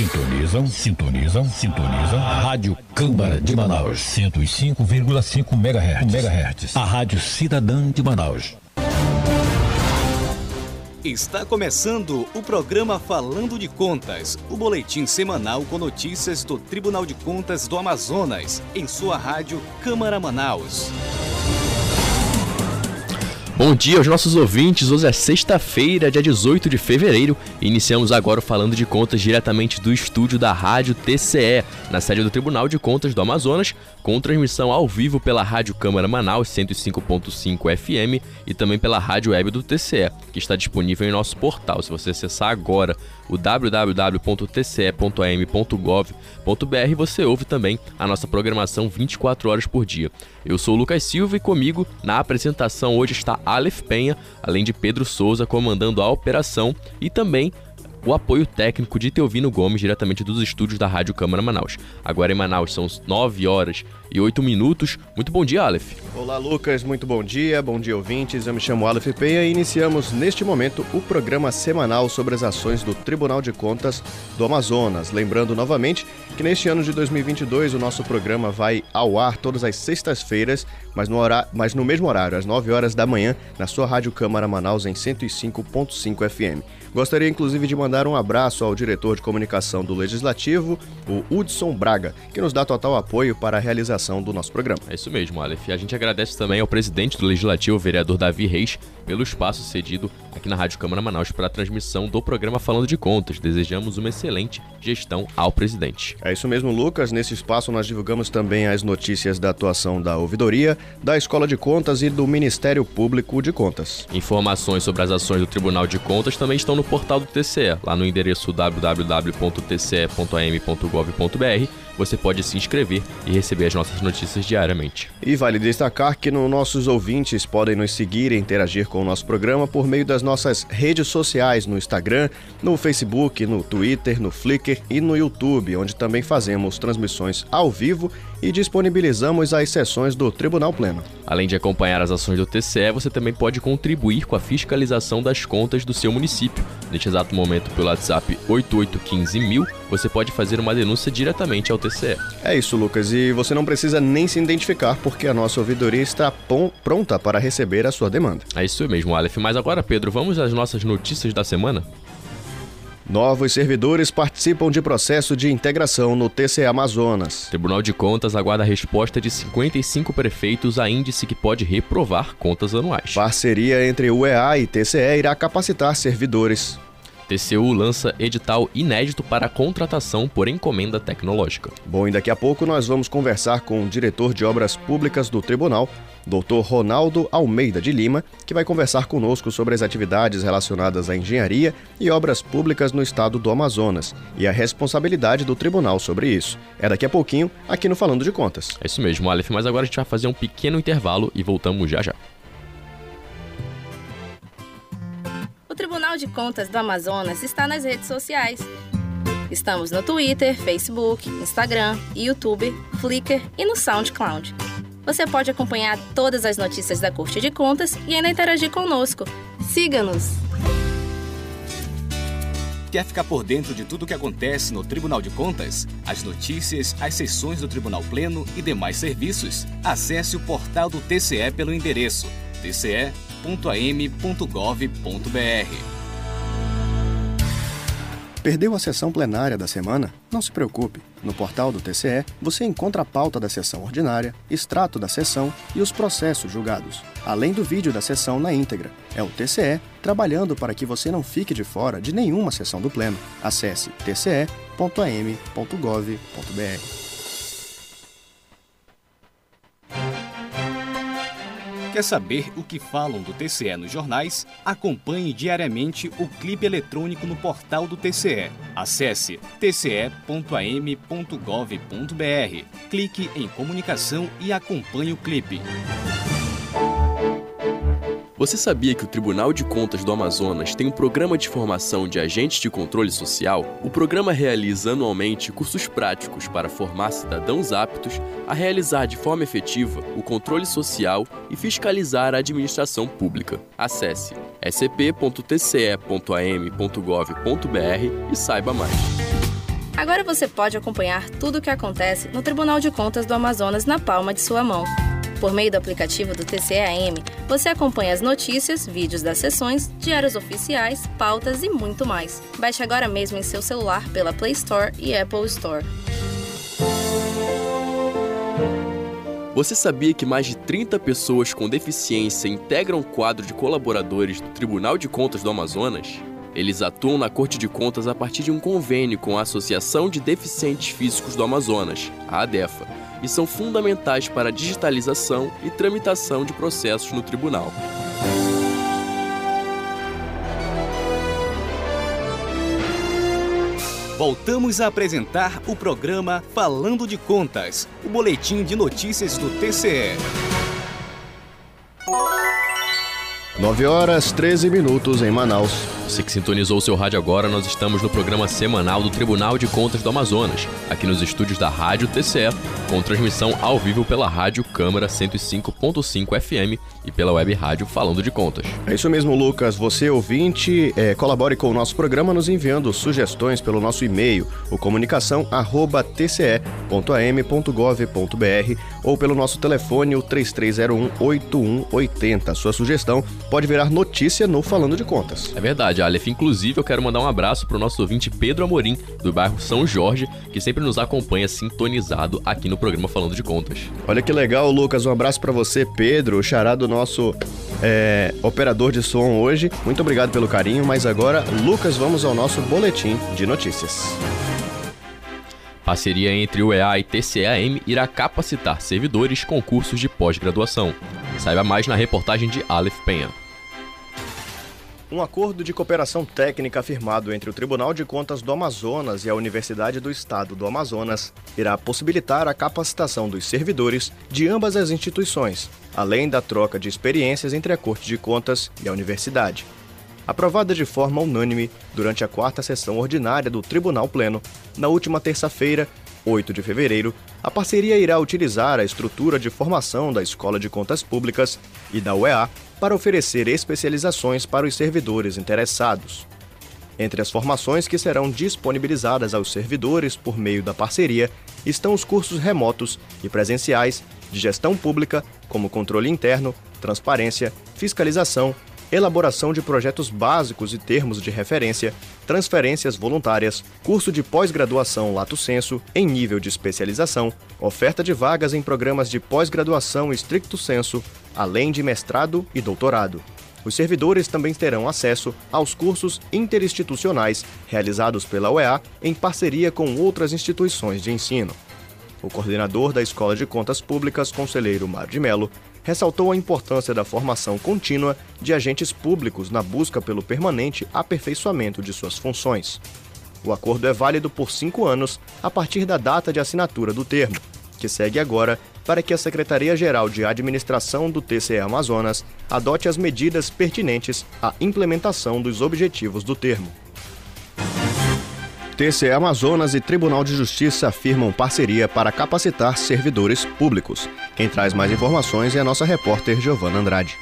Sintonizam, sintonizam, sintonizam. Rádio Câmara de Manaus. 105,5 MHz. MHz. A Rádio Cidadã de Manaus. Está começando o programa Falando de Contas, o boletim semanal com notícias do Tribunal de Contas do Amazonas, em sua rádio Câmara Manaus. Bom dia aos nossos ouvintes. Hoje é sexta-feira, dia 18 de fevereiro, e iniciamos agora falando de contas diretamente do estúdio da Rádio TCE, na sede do Tribunal de Contas do Amazonas, com transmissão ao vivo pela Rádio Câmara Manaus 105.5 FM e também pela Rádio Web do TCE, que está disponível em nosso portal. Se você acessar agora o www.tce.am.gov.br, você ouve também a nossa programação 24 horas por dia. Eu sou o Lucas Silva e comigo na apresentação hoje está Aleph Penha, além de Pedro Souza comandando a operação e também o apoio técnico de Teovino Gomes, diretamente dos estúdios da Rádio Câmara Manaus. Agora em Manaus são 9 horas e 8 minutos. Muito bom dia, Aleph. Olá, Lucas. Muito bom dia. Bom dia, ouvintes. Eu me chamo Aleph Penha e iniciamos neste momento o programa semanal sobre as ações do Tribunal de Contas do Amazonas. Lembrando novamente que neste ano de 2022 o nosso programa vai ao ar todas as sextas-feiras, mas no, mas no mesmo horário, às 9 horas da manhã, na sua Rádio Câmara Manaus em 105.5 FM. Gostaria inclusive de mandar um abraço ao diretor de comunicação do Legislativo, o Hudson Braga, que nos dá total apoio para a realização do nosso programa. É isso mesmo, Aleph. A gente agradece também ao presidente do Legislativo, vereador Davi Reis, pelo espaço cedido aqui na Rádio Câmara Manaus para a transmissão do programa Falando de Contas. Desejamos uma excelente gestão ao presidente. É isso mesmo, Lucas. Nesse espaço nós divulgamos também as notícias da atuação da Ouvidoria, da Escola de Contas e do Ministério Público de Contas. Informações sobre as ações do Tribunal de Contas também estão no portal do TCE, lá no endereço www.tce.am.gov.br. Você pode se inscrever e receber as nossas notícias diariamente. E vale destacar que no, nossos ouvintes podem nos seguir e interagir com o nosso programa por meio das nossas redes sociais no Instagram, no Facebook, no Twitter, no Flickr e no YouTube, onde também fazemos transmissões ao vivo e disponibilizamos as sessões do Tribunal Pleno. Além de acompanhar as ações do TCE, você também pode contribuir com a fiscalização das contas do seu município. Neste exato momento, pelo WhatsApp 8815000, você pode fazer uma denúncia diretamente ao TCE. É isso, Lucas, e você não precisa nem se identificar, porque a nossa ouvidoria está pronta para receber a sua demanda. É isso mesmo, Aleph. Mas agora, Pedro, vamos às nossas notícias da semana? Novos servidores participam de processo de integração no TCE Amazonas. Tribunal de Contas aguarda a resposta de 55 prefeitos a índice que pode reprovar contas anuais. Parceria entre UEA e TCE irá capacitar servidores. TCU lança edital inédito para contratação por encomenda tecnológica. Bom, e daqui a pouco nós vamos conversar com o diretor de obras públicas do tribunal, Dr. Ronaldo Almeida de Lima, que vai conversar conosco sobre as atividades relacionadas à engenharia e obras públicas no estado do Amazonas e a responsabilidade do tribunal sobre isso. É daqui a pouquinho, aqui no Falando de Contas. É isso mesmo, Aleph, mas agora a gente vai fazer um pequeno intervalo e voltamos já já. O Tribunal de Contas do Amazonas está nas redes sociais. Estamos no Twitter, Facebook, Instagram, YouTube, Flickr e no SoundCloud. Você pode acompanhar todas as notícias da Corte de Contas e ainda interagir conosco. Siga-nos! Quer ficar por dentro de tudo o que acontece no Tribunal de Contas? As notícias, as sessões do Tribunal Pleno e demais serviços? Acesse o portal do TCE pelo endereço tce.am.gov.br. Perdeu a sessão plenária da semana? Não se preocupe. No portal do TCE, você encontra a pauta da sessão ordinária, extrato da sessão e os processos julgados, além do vídeo da sessão na íntegra. É o TCE trabalhando para que você não fique de fora de nenhuma sessão do Pleno. Acesse tce.am.gov.br. Quer saber o que falam do TCE nos jornais? Acompanhe diariamente o clipe eletrônico no portal do TCE. Acesse tce.am.gov.br. Clique em comunicação e acompanhe o clipe. Você sabia que o Tribunal de Contas do Amazonas tem um programa de formação de agentes de controle social? O programa realiza anualmente cursos práticos para formar cidadãos aptos a realizar de forma efetiva o controle social e fiscalizar a administração pública. Acesse scp.tce.am.gov.br e saiba mais. Agora você pode acompanhar tudo o que acontece no Tribunal de Contas do Amazonas na palma de sua mão. Por meio do aplicativo do TCEAM, você acompanha as notícias, vídeos das sessões, diários oficiais, pautas e muito mais. Baixe agora mesmo em seu celular pela Play Store e Apple Store. Você sabia que mais de 30 pessoas com deficiência integram o quadro de colaboradores do Tribunal de Contas do Amazonas? Eles atuam na Corte de Contas a partir de um convênio com a Associação de Deficientes Físicos do Amazonas, a ADEFA, e são fundamentais para a digitalização e tramitação de processos no tribunal. Voltamos a apresentar o programa Falando de Contas, o boletim de notícias do TCE. 9 horas 13 minutos em Manaus. Você que sintonizou o seu rádio agora, nós estamos no programa semanal do Tribunal de Contas do Amazonas, aqui nos estúdios da Rádio TCE, com transmissão ao vivo pela Rádio Câmara 105.5 FM e pela web rádio Falando de Contas. É isso mesmo, Lucas. Você, ouvinte, é, colabore com o nosso programa nos enviando sugestões pelo nosso e-mail, o comunicação.tce.am.gov.br ou pelo nosso telefone, o 3301-8180. Sua sugestão pode virar notícia no Falando de Contas. É verdade, Aleph. Inclusive, eu quero mandar um abraço para o nosso ouvinte Pedro Amorim, do bairro São Jorge, que sempre nos acompanha sintonizado aqui no programa Falando de Contas. Olha que legal, Lucas. Um abraço para você, Pedro, o xará do nosso é, operador de som hoje. Muito obrigado pelo carinho, mas agora, Lucas, vamos ao nosso boletim de notícias. Parceria entre o EA e TCAM irá capacitar servidores com cursos de pós-graduação. Saiba mais na reportagem de Aleph Penha. Um acordo de cooperação técnica firmado entre o Tribunal de Contas do Amazonas e a Universidade do Estado do Amazonas irá possibilitar a capacitação dos servidores de ambas as instituições, além da troca de experiências entre a Corte de Contas e a Universidade. Aprovada de forma unânime durante a quarta sessão ordinária do Tribunal Pleno, na última terça-feira, 8 de fevereiro, a parceria irá utilizar a estrutura de formação da Escola de Contas Públicas e da UEA para oferecer especializações para os servidores interessados. Entre as formações que serão disponibilizadas aos servidores por meio da parceria estão os cursos remotos e presenciais de gestão pública, como controle interno, transparência, fiscalização, elaboração de projetos básicos e termos de referência, transferências voluntárias, curso de pós-graduação Lato Senso em nível de especialização, oferta de vagas em programas de pós-graduação estricto senso, além de mestrado e doutorado. Os servidores também terão acesso aos cursos interinstitucionais realizados pela UEA em parceria com outras instituições de ensino. O coordenador da Escola de Contas Públicas, conselheiro Mário de Mello, ressaltou a importância da formação contínua de agentes públicos na busca pelo permanente aperfeiçoamento de suas funções. O acordo é válido por cinco anos a partir da data de assinatura do termo, que segue agora para que a Secretaria-Geral de Administração do TCE Amazonas adote as medidas pertinentes à implementação dos objetivos do termo. TCE Amazonas e Tribunal de Justiça afirmam parceria para capacitar servidores públicos. Quem traz mais informações é a nossa repórter Giovana Andrade.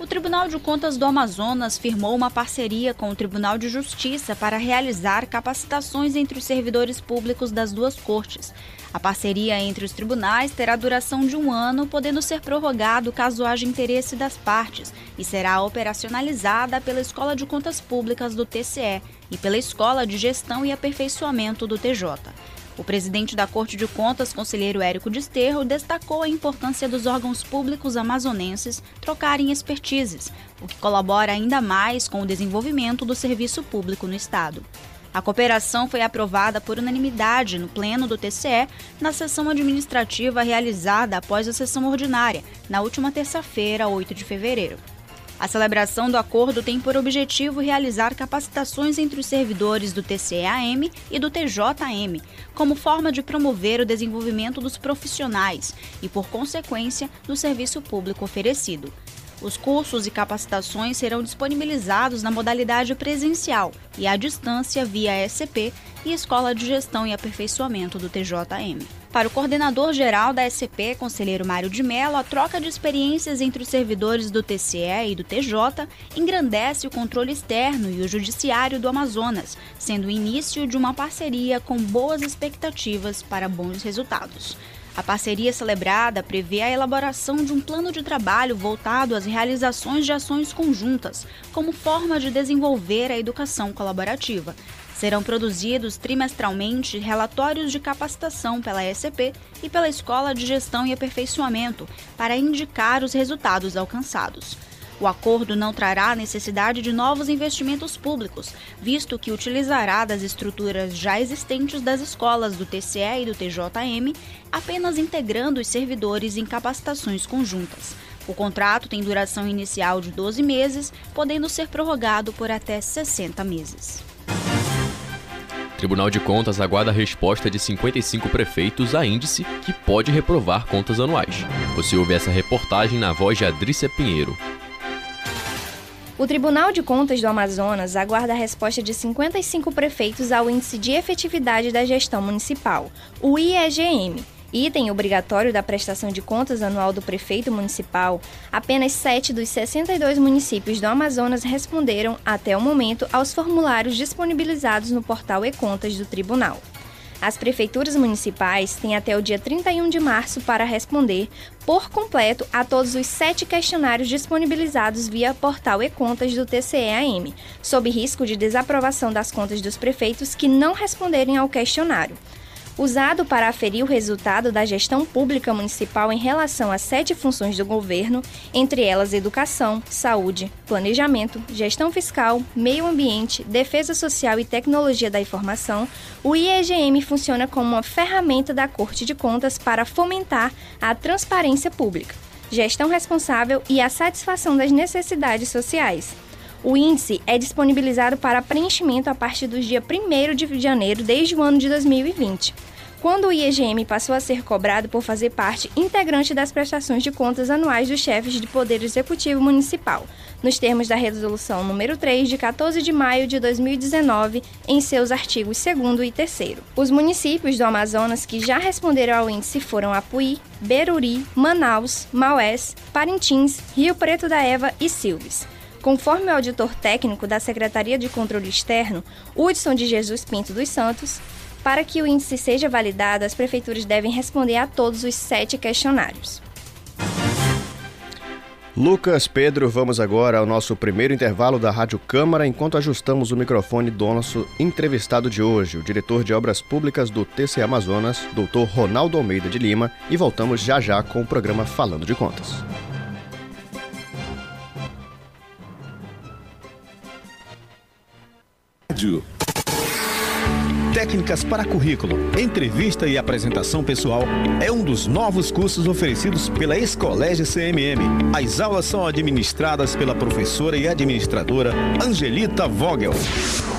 O Tribunal de Contas do Amazonas firmou uma parceria com o Tribunal de Justiça para realizar capacitações entre os servidores públicos das duas cortes. A parceria entre os tribunais terá duração de um ano, podendo ser prorrogado caso haja interesse das partes, e será operacionalizada pela Escola de Contas Públicas do TCE e pela Escola de Gestão e Aperfeiçoamento do TJ. O presidente da Corte de Contas, conselheiro Érico Desterro, destacou a importância dos órgãos públicos amazonenses trocarem expertises, o que colabora ainda mais com o desenvolvimento do serviço público no Estado. A cooperação foi aprovada por unanimidade no Pleno do TCE na sessão administrativa realizada após a sessão ordinária, na última terça-feira, 8 de fevereiro. A celebração do acordo tem por objetivo realizar capacitações entre os servidores do TCEAM e do TJM, como forma de promover o desenvolvimento dos profissionais e, por consequência, do serviço público oferecido. Os cursos e capacitações serão disponibilizados na modalidade presencial e à distância via SCP e Escola de Gestão e Aperfeiçoamento do TJM. Para o coordenador geral da SCP, conselheiro Mário de Mello, a troca de experiências entre os servidores do TCE e do TJ engrandece o controle externo e o judiciário do Amazonas, sendo o início de uma parceria com boas expectativas para bons resultados. A parceria celebrada prevê a elaboração de um plano de trabalho voltado às realizações de ações conjuntas, como forma de desenvolver a educação colaborativa. Serão produzidos trimestralmente relatórios de capacitação pela SCP e pela Escola de Gestão e Aperfeiçoamento para indicar os resultados alcançados. O acordo não trará necessidade de novos investimentos públicos, visto que utilizará das estruturas já existentes das escolas do TCE e do TJM, apenas integrando os servidores em capacitações conjuntas. O contrato tem duração inicial de 12 meses, podendo ser prorrogado por até 60 meses. Tribunal de Contas aguarda a resposta de 55 prefeitos a índice que pode reprovar contas anuais. Você ouve essa reportagem na voz de Adrícia Pinheiro. O Tribunal de Contas do Amazonas aguarda a resposta de 55 prefeitos ao Índice de Efetividade da Gestão Municipal, o IEGM. Item obrigatório da prestação de contas anual do prefeito municipal, apenas 7 dos 62 municípios do Amazonas responderam, até o momento, aos formulários disponibilizados no portal e-contas do tribunal. As prefeituras municipais têm até o dia 31 de março para responder por completo a todos os sete questionários disponibilizados via portal e-contas do TCEAM, sob risco de desaprovação das contas dos prefeitos que não responderem ao questionário usado para aferir o resultado da gestão pública municipal em relação a sete funções do governo, entre elas educação, saúde, planejamento, gestão fiscal, meio ambiente, defesa social e tecnologia da informação, o IEGM funciona como uma ferramenta da Corte de Contas para fomentar a transparência pública, gestão responsável e a satisfação das necessidades sociais. O índice é disponibilizado para preenchimento a partir do dia 1 de janeiro desde o ano de 2020, quando o IEGM passou a ser cobrado por fazer parte integrante das prestações de contas anuais dos chefes de Poder Executivo Municipal, nos termos da Resolução número 3 de 14 de maio de 2019, em seus artigos 2 e 3. Os municípios do Amazonas que já responderam ao índice foram Apuí, Beruri, Manaus, Maués, Parintins, Rio Preto da Eva e Silves. Conforme o auditor técnico da Secretaria de Controle Externo, Hudson de Jesus Pinto dos Santos, para que o índice seja validado, as prefeituras devem responder a todos os sete questionários. Lucas, Pedro, vamos agora ao nosso primeiro intervalo da Rádio Câmara, enquanto ajustamos o microfone do nosso entrevistado de hoje, o diretor de Obras Públicas do TC Amazonas, doutor Ronaldo Almeida de Lima, e voltamos já já com o programa Falando de Contas. Rádio. Técnicas para currículo, entrevista e apresentação pessoal é um dos novos cursos oferecidos pela Escolégio CMM. As aulas são administradas pela professora e administradora Angelita Vogel.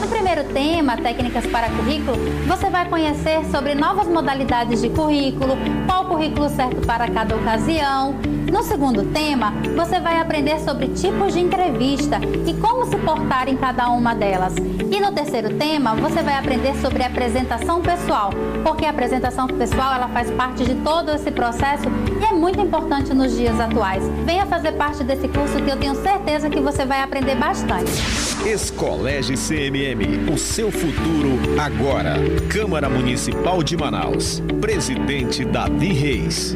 No primeiro tema, técnicas para currículo, você vai conhecer sobre novas modalidades de currículo, qual o currículo certo para cada ocasião. No segundo tema, você vai aprender sobre tipos de entrevista e como se portar em cada uma delas. E no terceiro tema, você vai aprender sobre apresentação pessoal, porque a apresentação pessoal ela faz parte de todo esse processo e é muito importante nos dias atuais. Venha fazer parte desse curso que eu tenho certeza que você vai aprender bastante. Escolégio CMM, o seu futuro agora. Câmara Municipal de Manaus. Presidente Davi Reis.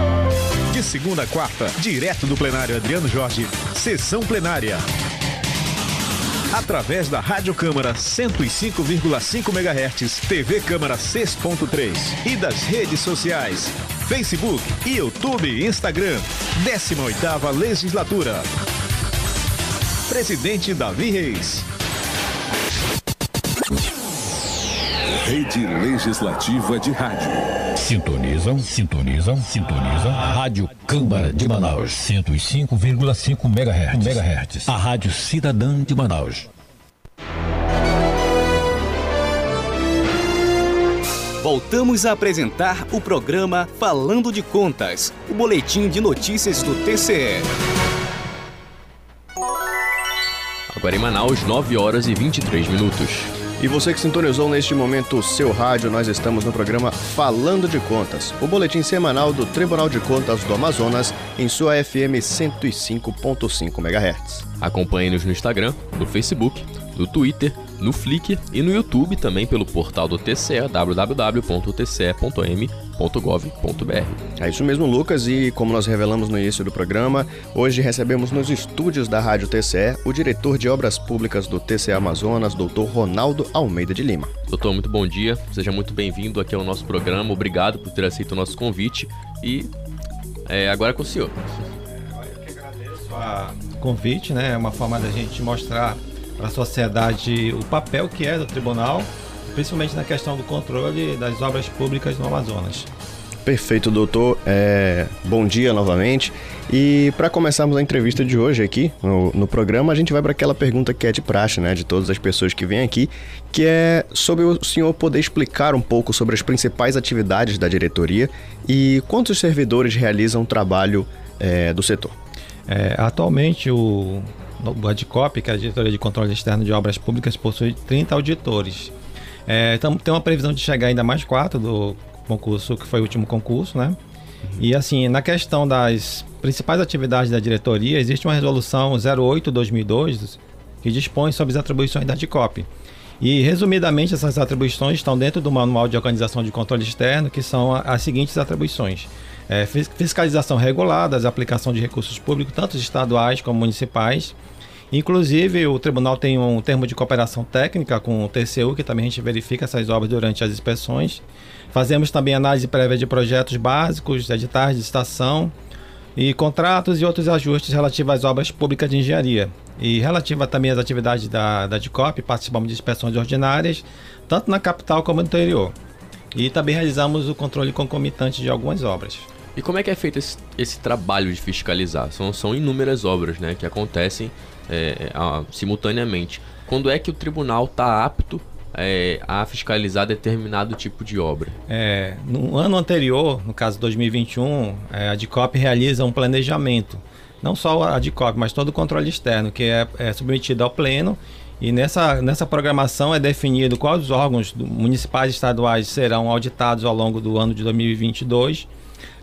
De segunda a quarta, direto do plenário Adriano Jorge, sessão plenária. Através da Rádio Câmara 105,5 MHz, TV Câmara 6.3 e das redes sociais, Facebook, YouTube e Instagram. 18ª Legislatura. Presidente Davi Reis. Rede Legislativa de Rádio. Sintonizam, sintonizam, sintonizam. Rádio Câmara de Manaus, 105,5 MHz. MHz. A Rádio Cidadã de Manaus. Voltamos a apresentar o programa Falando de Contas, o boletim de notícias do TCE. Agora em Manaus, 9 horas e 23 minutos. E você que sintonizou neste momento o seu rádio, nós estamos no programa Falando de Contas, o boletim semanal do Tribunal de Contas do Amazonas, em sua FM 105.5 MHz. Acompanhe-nos no Instagram, no Facebook, no Twitter, no Flickr e no YouTube também pelo portal do TCE, www.tce.m.gov.br. É isso mesmo, Lucas, e como nós revelamos no início do programa, hoje recebemos nos estúdios da Rádio TCE o diretor de Obras Públicas do TCE Amazonas, doutor Ronaldo Almeida de Lima. Doutor, muito bom dia, seja muito bem-vindo aqui ao nosso programa, obrigado por ter aceito o nosso convite e é, agora é com o senhor. Eu que agradeço o convite, né? É uma forma da gente mostrar para a sociedade o papel que é do tribunal, principalmente na questão do controle das obras públicas no Amazonas. Perfeito, doutor. É, bom dia novamente. E para começarmos a entrevista de hoje aqui no, no programa, a gente vai para aquela pergunta que é de praxe, né, de todas as pessoas que vêm aqui, que é sobre o senhor poder explicar um pouco sobre as principais atividades da diretoria e quantos servidores realizam o trabalho é, do setor. É, atualmente, o, o ADCOP, que é a Diretoria de Controle Externo de Obras Públicas, possui 30 auditores. É, então, tem uma previsão de chegar ainda mais quatro do concurso, que foi o último concurso, né? E assim, na questão das principais atividades da diretoria, existe uma resolução 08-2002 que dispõe sobre as atribuições da DICOP. E, resumidamente, essas atribuições estão dentro do Manual de Organização de Controle Externo, que são as seguintes atribuições. É, fiscalização regulada, aplicação de recursos públicos, tanto estaduais como municipais, Inclusive, o tribunal tem um termo de cooperação técnica com o TCU, que também a gente verifica essas obras durante as inspeções. Fazemos também análise prévia de projetos básicos, editais de estação e contratos e outros ajustes relativos às obras públicas de engenharia. E relativa também às atividades da, da DICOP, participamos de inspeções ordinárias, tanto na capital como no interior. E também realizamos o controle concomitante de algumas obras. E como é que é feito esse, esse trabalho de fiscalizar? São, são inúmeras obras né, que acontecem é, a, simultaneamente. Quando é que o tribunal está apto é, a fiscalizar determinado tipo de obra? É, no ano anterior, no caso 2021, é, a DICOP realiza um planejamento. Não só a DICOP, mas todo o controle externo, que é, é submetido ao Pleno. E nessa, nessa programação é definido quais os órgãos municipais e estaduais serão auditados ao longo do ano de 2022.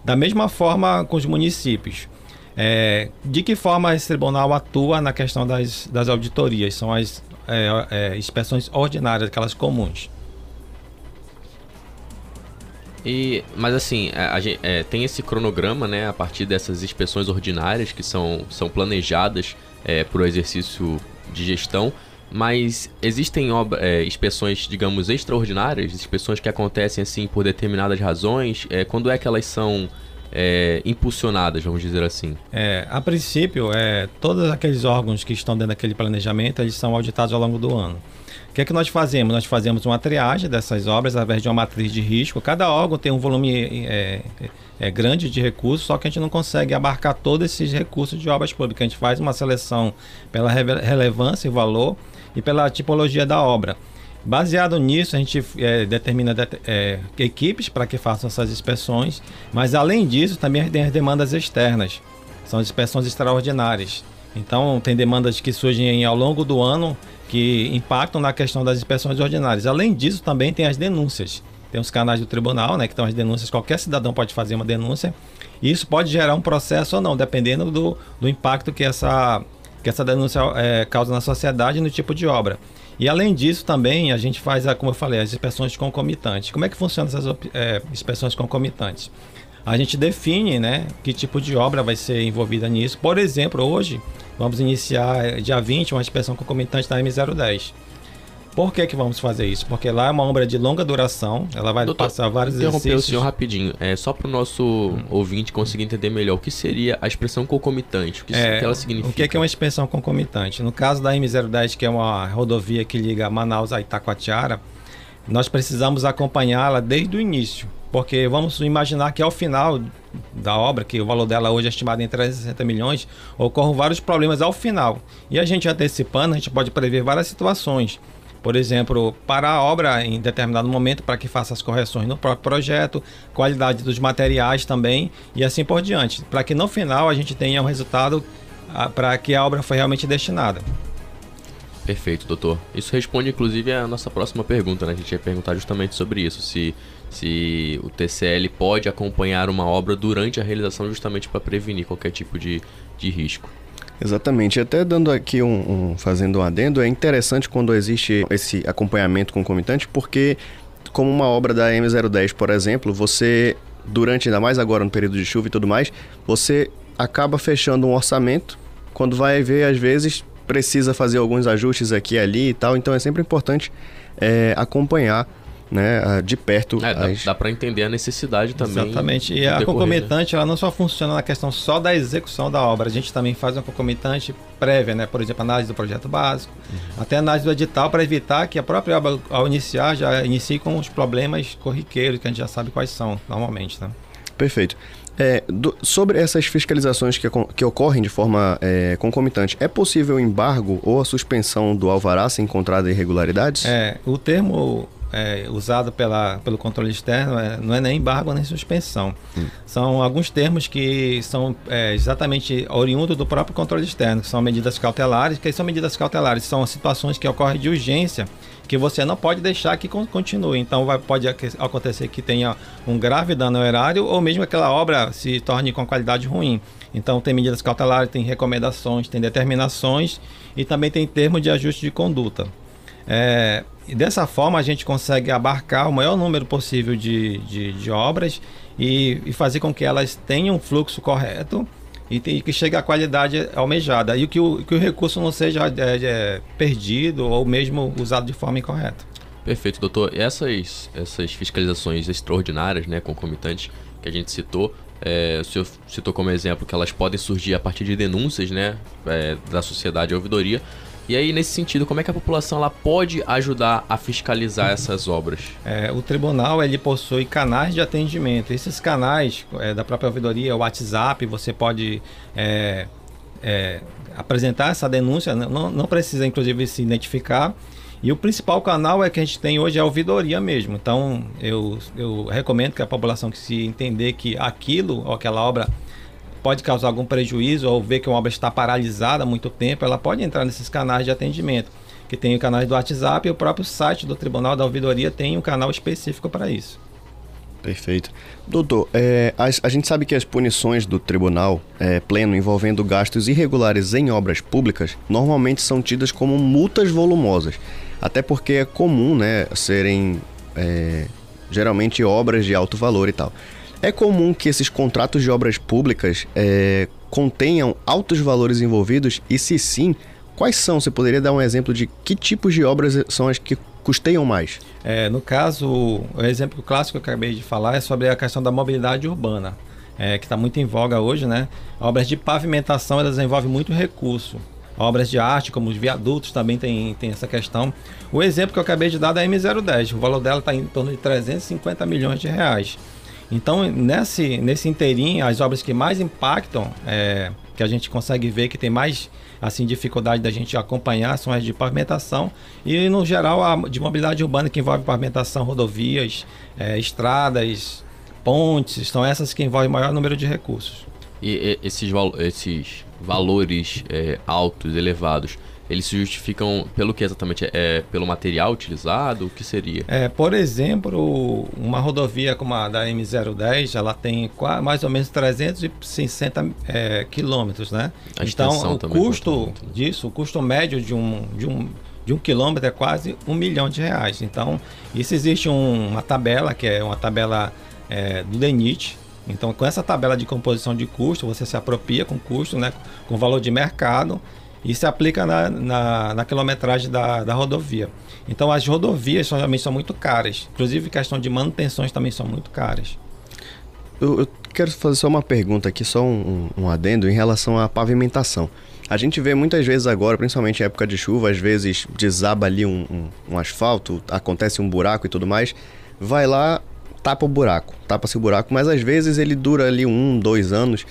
Da mesma forma com os municípios. É, de que forma esse tribunal atua na questão das, das auditorias? São as é, é, inspeções ordinárias, aquelas comuns. E, mas assim, a, a, é, tem esse cronograma, né, a partir dessas inspeções ordinárias que são, são planejadas é, para o exercício de gestão, mas existem obra, é, inspeções, digamos, extraordinárias, inspeções que acontecem assim por determinadas razões. É, quando é que elas são é, impulsionadas, vamos dizer assim? É, a princípio, é, todos aqueles órgãos que estão dentro daquele planejamento, eles são auditados ao longo do ano. O que é que nós fazemos? Nós fazemos uma triagem dessas obras através de uma matriz de risco. Cada órgão tem um volume é, é, é grande de recursos, só que a gente não consegue abarcar todos esses recursos de obras públicas. A gente faz uma seleção pela relevância e valor e pela tipologia da obra. Baseado nisso, a gente é, determina é, equipes para que façam essas inspeções, mas além disso, também tem as demandas externas, são inspeções extraordinárias. Então, tem demandas que surgem ao longo do ano que impactam na questão das inspeções ordinárias. Além disso, também tem as denúncias. Tem os canais do tribunal, né, que estão as denúncias, qualquer cidadão pode fazer uma denúncia. E isso pode gerar um processo ou não, dependendo do, do impacto que essa, que essa denúncia é, causa na sociedade e no tipo de obra. E além disso, também a gente faz, a, como eu falei, as inspeções concomitantes. Como é que funcionam essas é, inspeções concomitantes? A gente define né, que tipo de obra vai ser envolvida nisso. Por exemplo, hoje vamos iniciar dia 20 uma inspeção concomitante da M010. Por que, que vamos fazer isso? Porque lá é uma obra de longa duração, ela vai Doutor, passar vários interromper exercícios. o senhor rapidinho, é só para o nosso hum. ouvinte conseguir entender melhor o que seria a expressão concomitante, o que, é, que ela significa. O que é, que é uma inspeção concomitante? No caso da M010, que é uma rodovia que liga Manaus a Itacoatiara, nós precisamos acompanhá-la desde o início, porque vamos imaginar que ao final da obra, que o valor dela hoje é estimado em 360 milhões, ocorram vários problemas ao final. E a gente antecipando, a gente pode prever várias situações. Por exemplo, parar a obra em determinado momento para que faça as correções no próprio projeto, qualidade dos materiais também e assim por diante, para que no final a gente tenha um resultado ah, para que a obra foi realmente destinada. Perfeito, doutor. Isso responde inclusive a nossa próxima pergunta, né? A gente ia perguntar justamente sobre isso, se, se o TCL pode acompanhar uma obra durante a realização justamente para prevenir qualquer tipo de, de risco. Exatamente. Até dando aqui um, um, fazendo um adendo, é interessante quando existe esse acompanhamento concomitante, porque como uma obra da M010, por exemplo, você durante ainda mais agora no período de chuva e tudo mais, você acaba fechando um orçamento, quando vai ver às vezes precisa fazer alguns ajustes aqui e ali e tal, então é sempre importante é, acompanhar né, de perto. É, as... Dá, dá para entender a necessidade também. Exatamente. E a concomitante, ela não só funciona na questão só da execução da obra, a gente também faz uma concomitante prévia, né? Por exemplo, análise do projeto básico, uhum. até análise do edital para evitar que a própria obra, ao iniciar, já inicie com os problemas corriqueiros, que a gente já sabe quais são, normalmente, né? Perfeito. É, do, sobre essas fiscalizações que, que ocorrem de forma é, concomitante, é possível o embargo ou a suspensão do alvará se encontrada irregularidades? É, o termo é, usado pela, pelo controle externo é, não é nem embargo nem suspensão. Hum. São alguns termos que são é, exatamente oriundos do próprio controle externo, que são medidas cautelares. que são medidas cautelares? São situações que ocorrem de urgência que você não pode deixar que continue. Então vai, pode acontecer que tenha um grave dano ao erário ou mesmo aquela obra se torne com qualidade ruim. Então tem medidas cautelares, tem recomendações, tem determinações e também tem termo de ajuste de conduta. É, e dessa forma a gente consegue abarcar o maior número possível de, de, de obras e, e, fazer com que elas tenham um fluxo correto e, e que chegue à qualidade almejada. E que o, que o recurso não seja é, é, perdido ou mesmo usado de forma incorreta. Perfeito, doutor. E essas, essas fiscalizações extraordinárias, né, concomitantes, que a gente citou, é, o senhor citou como exemplo que elas podem surgir a partir de denúncias né, é, da sociedade ouvidoria. E aí, nesse sentido, como é que a população ela pode ajudar a fiscalizar essas obras? É, o tribunal ele possui canais de atendimento. Esses canais é, da própria ouvidoria, o WhatsApp, você pode é, é apresentar essa denúncia, não, não precisa inclusive se identificar. E o principal canal é que a gente tem hoje é a ouvidoria mesmo. Então, eu, eu recomendo que a população que se entender que aquilo ou aquela obra pode causar algum prejuízo ou ver que uma obra está paralisada há muito tempo, ela pode entrar nesses canais de atendimento, que tem o canal do WhatsApp e o próprio site do Tribunal da Ouvidoria tem um canal específico para isso. Perfeito. Doutor, é, a, a, gente sabe que as punições do tribunal é, pleno envolvendo gastos irregulares em obras públicas normalmente são tidas como multas volumosas, até porque é comum né, serem é, geralmente obras de alto valor e tal. É comum que esses contratos de obras públicas é, contenham altos valores envolvidos e, se sim, quais são? Você poderia dar um exemplo de que tipos de obras são as que custeiam mais? É, no caso, o exemplo clássico que eu acabei de falar é sobre a questão da mobilidade urbana, é, que está muito em voga hoje, né? Obras de pavimentação elas envolvem muito recurso. Obras de arte, como os viadutos, também tem, tem essa questão. O exemplo que eu acabei de dar é da M010, o valor dela está em torno de 350 milhões de reais. Então, nesse, nesse inteirinho, as obras que mais impactam, é, que a gente consegue ver que tem mais assim dificuldade da gente acompanhar são as de pavimentação e no geral a de mobilidade urbana que envolve pavimentação, rodovias, é, estradas, pontes, são essas que envolvem maior número de recursos. E, e esses, esses valores é, altos, elevados, eles se justificam pelo que exatamente? É pelo material utilizado? O que seria? É, por exemplo, uma rodovia como a da M010, ela tem mais ou menos 360 é, quilômetros, né? A então, o é custo né? disso, o custo médio de um, de um de um quilômetro é quase um milhão de reais. Então, isso existe um, uma tabela, que é uma tabela é, do DENIT. Então, com essa tabela de composição de custo, você se apropria com custo, né, com valor de mercado, e se aplica na, na, na quilometragem da, da rodovia. Então as rodovias também são muito caras, inclusive questão de manutenções também são muito caras. Eu, eu quero fazer só uma pergunta aqui, só um, um, adendo em relação à pavimentação. A gente vê muitas vezes agora, principalmente em época de chuva, às vezes desaba ali um, um, um asfalto, acontece um buraco e tudo mais. Vai lá, tapa o buraco, tapa-se o buraco, mas às vezes ele dura ali um, dois anos.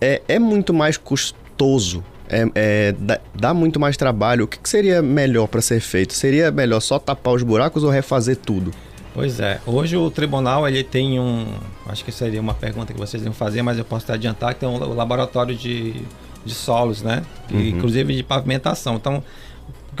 É, é muito mais custoso, é, é dá, dá, muito mais trabalho. O que, que seria melhor para ser feito? Seria melhor só tapar os buracos ou refazer tudo? Pois é, hoje o tribunal ele tem um, acho que seria uma pergunta que vocês iam fazer, mas eu posso te adiantar que tem um laboratório de, de solos, né? Uhum. Inclusive de pavimentação. Então,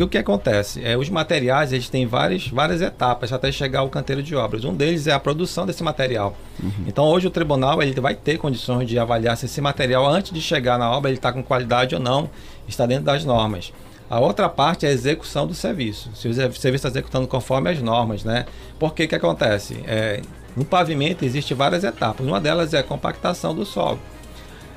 o que acontece? É, os materiais eles têm várias, várias etapas até chegar ao canteiro de obras. Um deles é a produção desse material. Uhum. Então hoje o tribunal ele vai ter condições de avaliar se esse material antes de chegar na obra ele está com qualidade ou não, está dentro das normas. A outra parte é a execução do serviço. Se o serviço está executando conforme as normas, né? Por que que acontece? É, no pavimento existe várias etapas. Uma delas é a compactação do solo.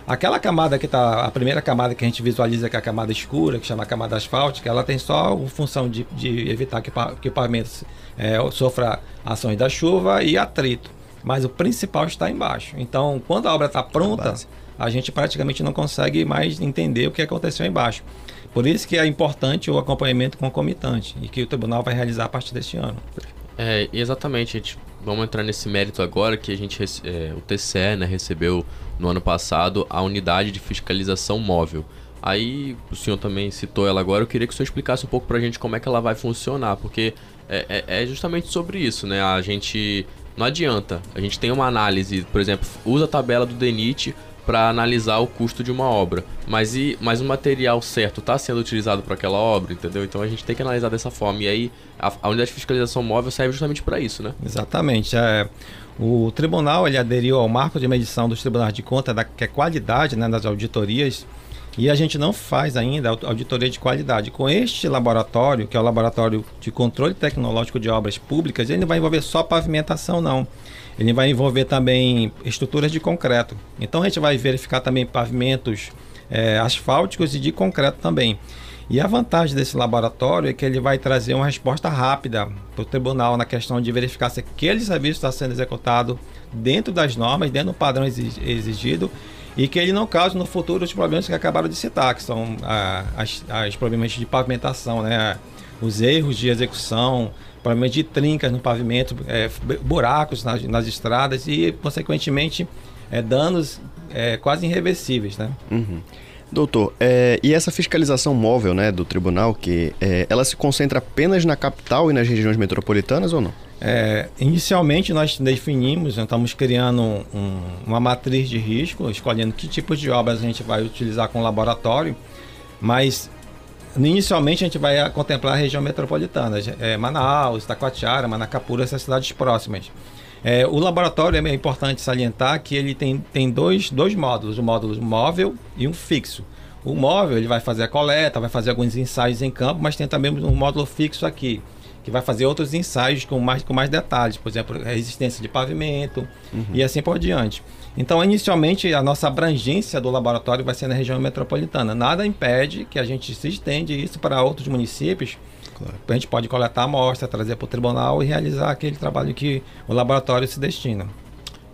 Aquela camada que está, a primeira camada que a gente visualiza, que é a camada escura, que chama camada asfáltica, ela tem só a função de, de evitar que, que o pavimento é, sofra ações da chuva e atrito. Mas o principal está embaixo. Então, quando a obra está pronta, a gente praticamente não consegue mais entender o que aconteceu embaixo. Por isso que é importante o acompanhamento concomitante e que o tribunal vai realizar a partir deste ano. É, exatamente, gente. Vamos entrar nesse mérito agora que a gente, é, o TCE, né, recebeu no ano passado a unidade de fiscalização móvel. Aí o senhor também citou ela agora, eu queria que o senhor explicasse um pouco pra gente como é que ela vai funcionar, porque é, é, é justamente sobre isso, né? A gente. Não adianta. A gente tem uma análise, por exemplo, usa a tabela do DENIT para analisar o custo de uma obra. Mas e mas o material certo está sendo utilizado para aquela obra, entendeu? Então a gente tem que analisar dessa forma. E aí a, a unidade de fiscalização móvel serve justamente para isso, né? Exatamente. É, o tribunal ele aderiu ao marco de medição dos tribunais de conta, da, que é qualidade né, das auditorias. E a gente não faz ainda auditoria de qualidade. Com este laboratório, que é o Laboratório de Controle Tecnológico de Obras Públicas, ele não vai envolver só pavimentação, não. Ele vai envolver também estruturas de concreto. Então a gente vai verificar também pavimentos é, asfálticos e de concreto também. E a vantagem desse laboratório é que ele vai trazer uma resposta rápida para o tribunal na questão de verificar se aquele serviço está sendo executado dentro das normas, dentro do padrão exigido e que ele não cause no futuro os problemas que acabaram de citar, que são ah, as, as problemas de pavimentação, né? os erros de execução, problemas de trincas no pavimento, é, buracos nas, nas, estradas e, consequentemente, é, danos é, quase irreversíveis. Né? Uhum. Doutor, é, e essa fiscalização móvel né, do tribunal, que é, ela se concentra apenas na capital e nas regiões metropolitanas ou não? É, inicialmente nós definimos, nós estamos criando um, uma matriz de risco, escolhendo que tipos de obras a gente vai utilizar com o laboratório, mas Inicialmente a gente vai contemplar a região metropolitana, é, Manaus, Taquatiara, Manacapura, essas cidades próximas. É, o laboratório é importante salientar que ele tem, tem dois, dois módulos, um módulo móvel e um fixo. O móvel ele vai fazer a coleta, vai fazer alguns ensaios em campo, mas tem também um módulo fixo aqui, que vai fazer outros ensaios com mais, com mais detalhes, por exemplo, resistência de pavimento uhum. e assim por diante. Então, inicialmente, a nossa abrangência do laboratório vai ser na região metropolitana. Nada impede que a gente se estende isso para outros municípios. Claro. A gente pode coletar a amostra, trazer para o tribunal e realizar aquele trabalho que o laboratório se destina.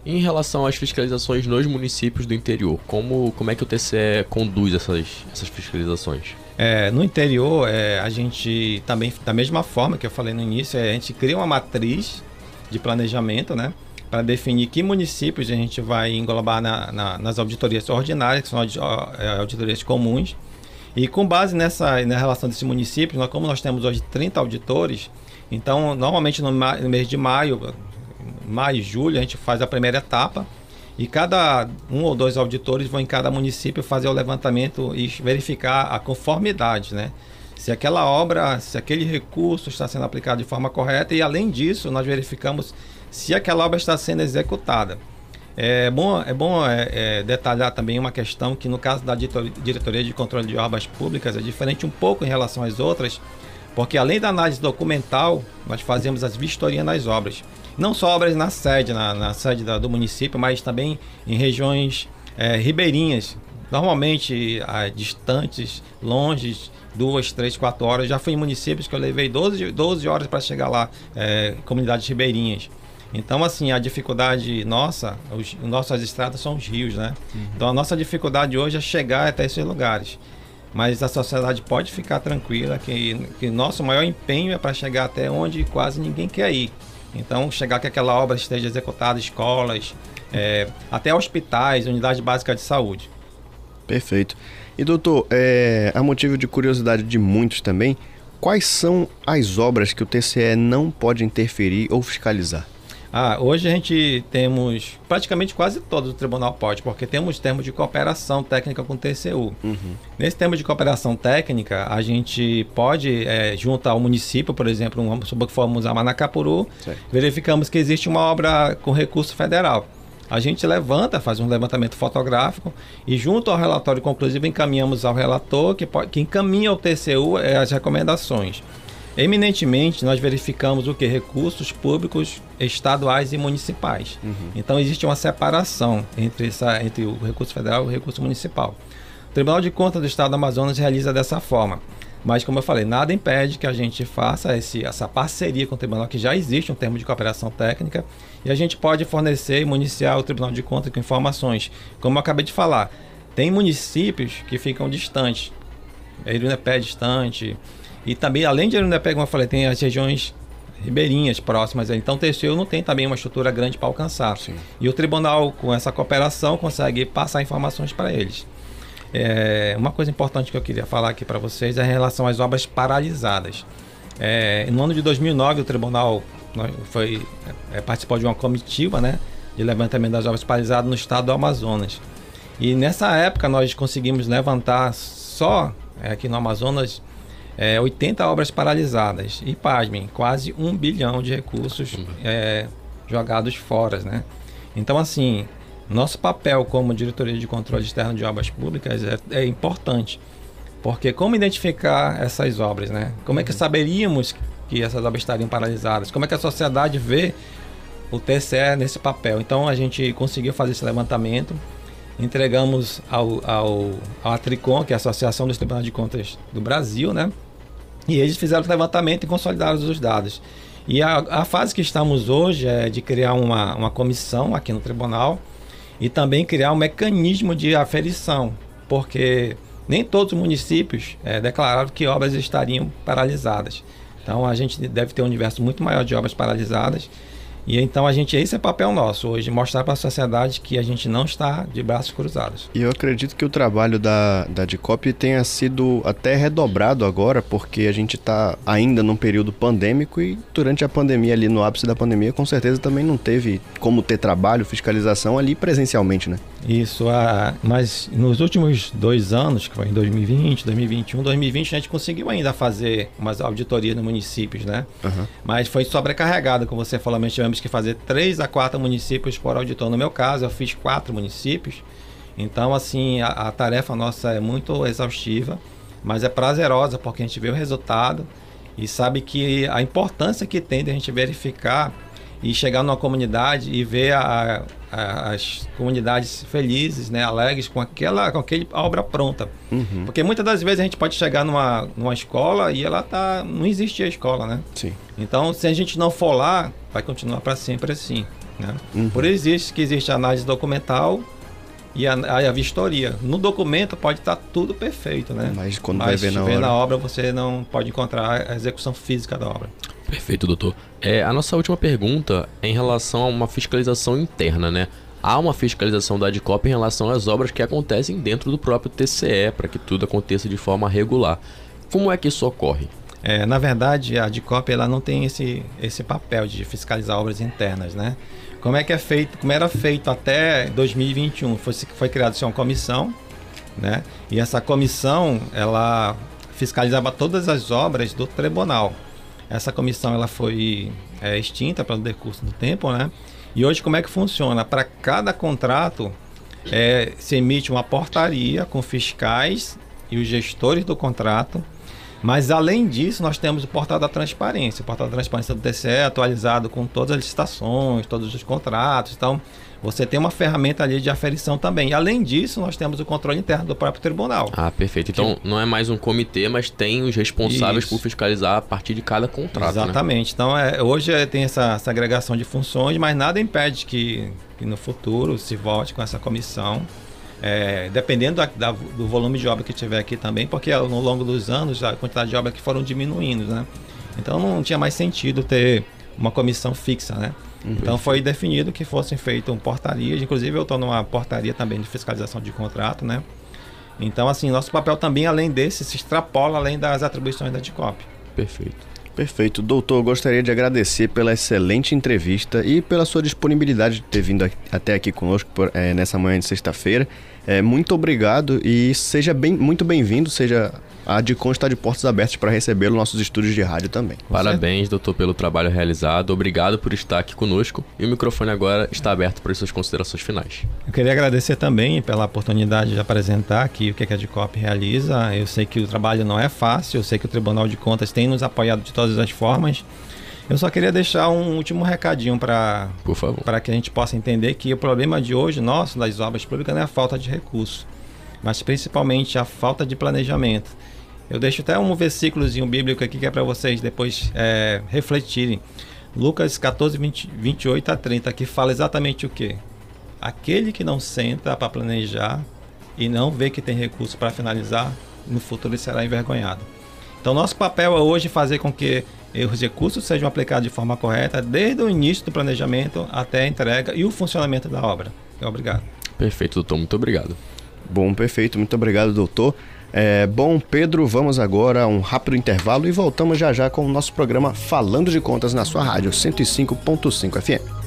Em relação às fiscalizações nos municípios do interior, como, como é que o TCE conduz essas, essas fiscalizações? É, no interior, é, a gente também, da mesma forma que eu falei no início, é, a gente cria uma matriz de planejamento, né? para definir que municípios a gente vai englobar na, na, nas auditorias ordinárias, que são é, auditorias comuns. E com base nessa na relação desses municípios, nós, como nós temos hoje 30 auditores, então normalmente no, no mês de maio, maio e julho, a gente faz a primeira etapa e cada um ou dois auditores vão em cada município fazer o levantamento e verificar a conformidade, né? Se aquela obra, se aquele recurso está sendo aplicado de forma correta e além disso nós verificamos se aquela obra está sendo executada. É bom, é bom é, é, detalhar também uma questão que no caso da Diretoria de Controle de Obras Públicas é diferente um pouco em relação às outras, porque além da análise documental, nós fazemos as vistorias nas obras. Não só obras na sede, na, na sede da, do município, mas também em regiões é, ribeirinhas, normalmente a, distantes, longe, duas, três, quatro horas. Já fui em municípios que eu levei 12, 12 horas para chegar lá, é, comunidades ribeirinhas. Então, assim, a dificuldade nossa, os, nossas estradas são os rios, né? Uhum. Então, a nossa dificuldade hoje é chegar até esses lugares. mas a sociedade pode ficar tranquila que, que nosso maior empenho é para chegar até onde quase ninguém quer ir. Então, chegar que aquela obra esteja executada, escolas, é, até hospitais, unidades básicas de saúde. Perfeito. E doutor, é, a motivo de curiosidade de muitos também, quais são as obras que o TCE não pode interferir ou fiscalizar? Ah, hoje a gente temos praticamente quase todos o tribunal pode, porque temos termos de cooperação técnica com o TCU. Uhum. Nesse termo de cooperação técnica, a gente pode, é, junto ao município, por exemplo, vamos supor que formos a Manacapuru, certo. verificamos que existe uma obra com recurso federal. A gente levanta, faz um levantamento fotográfico e junto ao relatório conclusivo encaminhamos ao relator que, pode, que encaminha ao TCU é, as recomendações. Eminentemente, nós verificamos o que? Recursos públicos estaduais e municipais. Uhum. Então, existe uma separação entre, essa, entre o recurso federal e o recurso municipal. O Tribunal de Contas do Estado do Amazonas realiza dessa forma. Mas, como eu falei, nada impede que a gente faça esse, essa parceria com o tribunal, que já existe um termo de cooperação técnica, e a gente pode fornecer e municiar o Tribunal de Contas com informações. Como eu acabei de falar, tem municípios que ficam distantes. Irunepé é distante, e também, além de Arunepé, como eu falei, tem as regiões ribeirinhas próximas. Então, o TCU não tem também uma estrutura grande para alcançar. Sim. E o tribunal, com essa cooperação, consegue passar informações para eles. É, uma coisa importante que eu queria falar aqui para vocês é em relação às obras paralisadas. É, no ano de 2009, o tribunal foi, é, participou de uma comitiva né, de levantamento das obras paralisadas no estado do Amazonas. E nessa época, nós conseguimos levantar só é, aqui no Amazonas é, 80 obras paralisadas. E, pasmem, quase um bilhão de recursos é, jogados fora, né? Então, assim, nosso papel como diretoria de controle externo de obras públicas é, é importante. Porque como identificar essas obras, né? Como é que saberíamos que essas obras estariam paralisadas? Como é que a sociedade vê o TCE nesse papel? Então, a gente conseguiu fazer esse levantamento entregamos ao, ao, ao Atricom, que é a Associação dos Tribunais de Contas do Brasil, né? E eles fizeram o levantamento e consolidaram os dados. E a, a, fase que estamos hoje é de criar uma, uma comissão aqui no tribunal e também criar um mecanismo de aferição, porque nem todos os municípios é, declararam que obras estariam paralisadas. Então a gente deve ter um universo muito maior de obras paralisadas e então a gente, esse é o papel nosso hoje, mostrar para a sociedade que a gente não está de braços cruzados. E eu acredito que o trabalho da, da DICOP tenha sido até redobrado agora, porque a gente está ainda num período pandêmico e durante a pandemia, ali no ápice da pandemia, com certeza também não teve como ter trabalho, fiscalização ali presencialmente, né? Isso, a, mas nos últimos dois anos, que foi em 2020, 2021, 2020, a gente conseguiu ainda fazer umas auditorias nos municípios, né? Uhum. Mas foi sobrecarregado, como você falou, nós que fazer três a quatro municípios por auditor. No meu caso, eu fiz quatro municípios. Então, assim, a, a tarefa nossa é muito exaustiva, mas é prazerosa porque a gente vê o resultado e sabe que a importância que tem de a gente verificar e chegar numa comunidade e ver a, a, as comunidades felizes, né, alegres com aquela com aquele obra pronta. Uhum. Porque muitas das vezes a gente pode chegar numa, numa escola e ela tá não existe a escola, né? Sim. Então, se a gente não for lá, vai continuar para sempre assim, né? Uhum. Por isso existe que existe a análise documental e a, a, a vistoria. No documento pode estar tá tudo perfeito, né? Mas quando Mas vai ver na, hora... na obra, você não pode encontrar a execução física da obra. Perfeito, doutor. É, a nossa última pergunta é em relação a uma fiscalização interna, né? Há uma fiscalização da ADCOP em relação às obras que acontecem dentro do próprio TCE, para que tudo aconteça de forma regular. Como é que isso ocorre? É, na verdade, a ADCOP ela não tem esse, esse papel de fiscalizar obras internas, né? Como é que é feito, como era feito até 2021, foi, foi criada assim, uma comissão, né? E essa comissão, ela fiscalizava todas as obras do tribunal. Essa comissão ela foi é, extinta pelo decurso do tempo, né? E hoje como é que funciona? Para cada contrato é, se emite uma portaria com fiscais e os gestores do contrato. Mas além disso, nós temos o portal da transparência. O portal da transparência do TCE atualizado com todas as licitações, todos os contratos. Então, você tem uma ferramenta ali de aferição também. E, além disso, nós temos o controle interno do próprio tribunal. Ah, perfeito. Então, que... não é mais um comitê, mas tem os responsáveis Isso. por fiscalizar a partir de cada contrato. Né? Exatamente. Né? Então, é, hoje é, tem essa, essa, agregação de funções, mas nada impede que, que no futuro se volte com essa comissão é, dependendo da, da, do volume de obra que tiver aqui também, porque ao longo dos anos a quantidade de obra que foram diminuindo, né? Então não tinha mais sentido ter uma comissão fixa, né? Uhum. Então foi definido que fossem feitas portarias, inclusive eu estou numa portaria também de fiscalização de contrato, né? Então, assim, nosso papel também, além desse, se extrapola além das atribuições da DICOP. Perfeito. Perfeito. Doutor, gostaria de agradecer pela excelente entrevista e pela sua disponibilidade de ter vindo até aqui conosco por, é, nessa manhã de sexta-feira. É, muito obrigado e seja bem, muito bem-vindo, seja a Dicon está de portas abertas para receber nossos estúdios de rádio também. Parabéns, doutor, pelo trabalho realizado. Obrigado por estar aqui conosco. E o microfone agora está aberto para as suas considerações finais. Eu queria agradecer também pela oportunidade de apresentar aqui o que a DICOP realiza. Eu sei que o trabalho não é fácil, eu sei que o Tribunal de Contas tem nos apoiado de todas as formas. Eu só queria deixar um último recadinho para para que a gente possa entender que o problema de hoje nosso das obras públicas não é a falta de recursos, mas principalmente a falta de planejamento. Eu deixo até um versículozinho bíblico aqui que é para vocês depois é, refletirem. Lucas 14, 20, 28 a 30, que fala exatamente o que? Aquele que não senta para planejar e não vê que tem recurso para finalizar, no futuro ele será envergonhado. Então, nosso papel é hoje fazer com que os recursos sejam aplicados de forma correta, desde o início do planejamento até a entrega e o funcionamento da obra. Obrigado. Perfeito, doutor. Muito obrigado. Bom, perfeito. Muito obrigado, doutor. É, bom, Pedro, vamos agora a um rápido intervalo e voltamos já já com o nosso programa Falando de Contas na sua rádio 105.5 FM.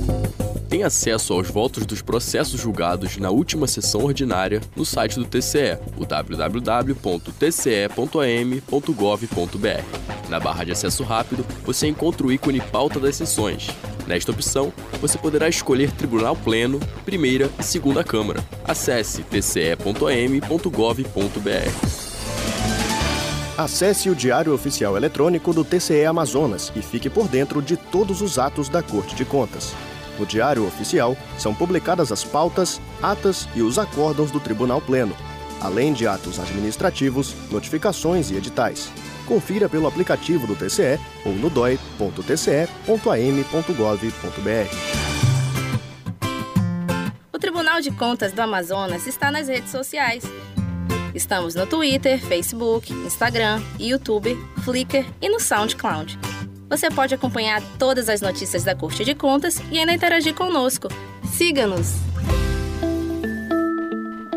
tem acesso aos votos dos processos julgados na última sessão ordinária no site do TCE, o www.tce.am.gov.br. Na barra de acesso rápido, você encontra o ícone Pauta das sessões. Nesta opção, você poderá escolher Tribunal Pleno, Primeira e Segunda Câmara. Acesse tce.am.gov.br. Acesse o Diário Oficial Eletrônico do TCE Amazonas e fique por dentro de todos os atos da Corte de Contas. No Diário Oficial são publicadas as pautas, atas e os acórdãos do Tribunal Pleno, além de atos administrativos, notificações e editais. Confira pelo aplicativo do TCE ou no doi.tce.am.gov.br. O Tribunal de Contas do Amazonas está nas redes sociais. Estamos no Twitter, Facebook, Instagram, YouTube, Flickr e no SoundCloud. Você pode acompanhar todas as notícias da Corte de Contas e ainda interagir conosco. Siga-nos!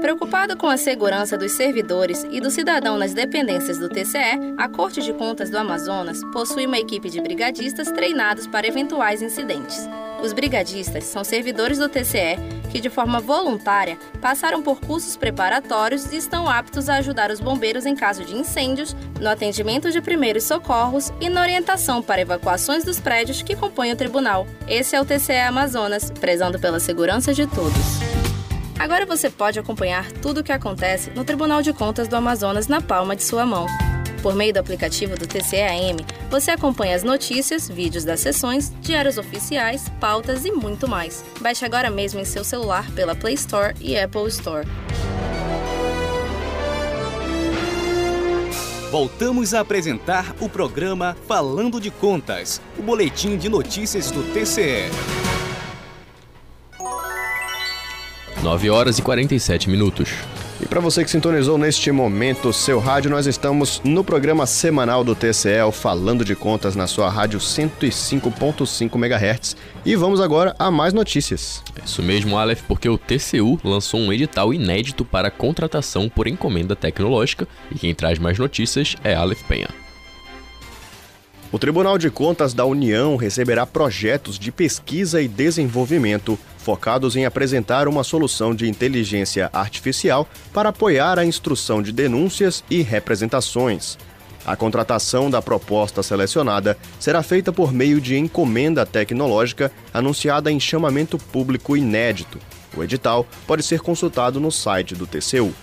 Preocupado com a segurança dos servidores e do cidadão nas dependências do TCE, a Corte de Contas do Amazonas possui uma equipe de brigadistas treinados para eventuais incidentes. Os brigadistas são servidores do TCE que, de forma voluntária, passaram por cursos preparatórios e estão aptos a ajudar os bombeiros em caso de incêndios, no atendimento de primeiros socorros e na orientação para evacuações dos prédios que compõem o tribunal. Esse é o TCE Amazonas, prezando pela segurança de todos. Agora você pode acompanhar tudo o que acontece no Tribunal de Contas do Amazonas na palma de sua mão. Por meio do aplicativo do TCEAM, você acompanha as notícias, vídeos das sessões, diários oficiais, pautas e muito mais. Baixe agora mesmo em seu celular pela Play Store e Apple Store. Voltamos a apresentar o programa Falando de Contas, o boletim de notícias do TCE. 9 horas e 47 minutos. E para você que sintonizou neste momento seu rádio, nós estamos no programa semanal do TCL falando de contas na sua rádio 105.5 MHz. E vamos agora a mais notícias. Isso mesmo, Aleph, porque o TCU lançou um edital inédito para contratação por encomenda tecnológica e quem traz mais notícias é Aleph Penha. O Tribunal de Contas da União receberá projetos de pesquisa e desenvolvimento focados em apresentar uma solução de inteligência artificial para apoiar a instrução de denúncias e representações. A contratação da proposta selecionada será feita por meio de encomenda tecnológica anunciada em chamamento público inédito. O edital pode ser consultado no site do TCU.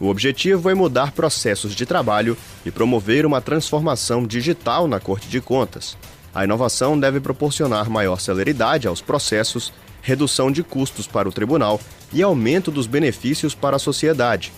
O objetivo é mudar processos de trabalho e promover uma transformação digital na Corte de Contas. A inovação deve proporcionar maior celeridade aos processos redução de custos para o tribunal e aumento dos benefícios para a sociedade.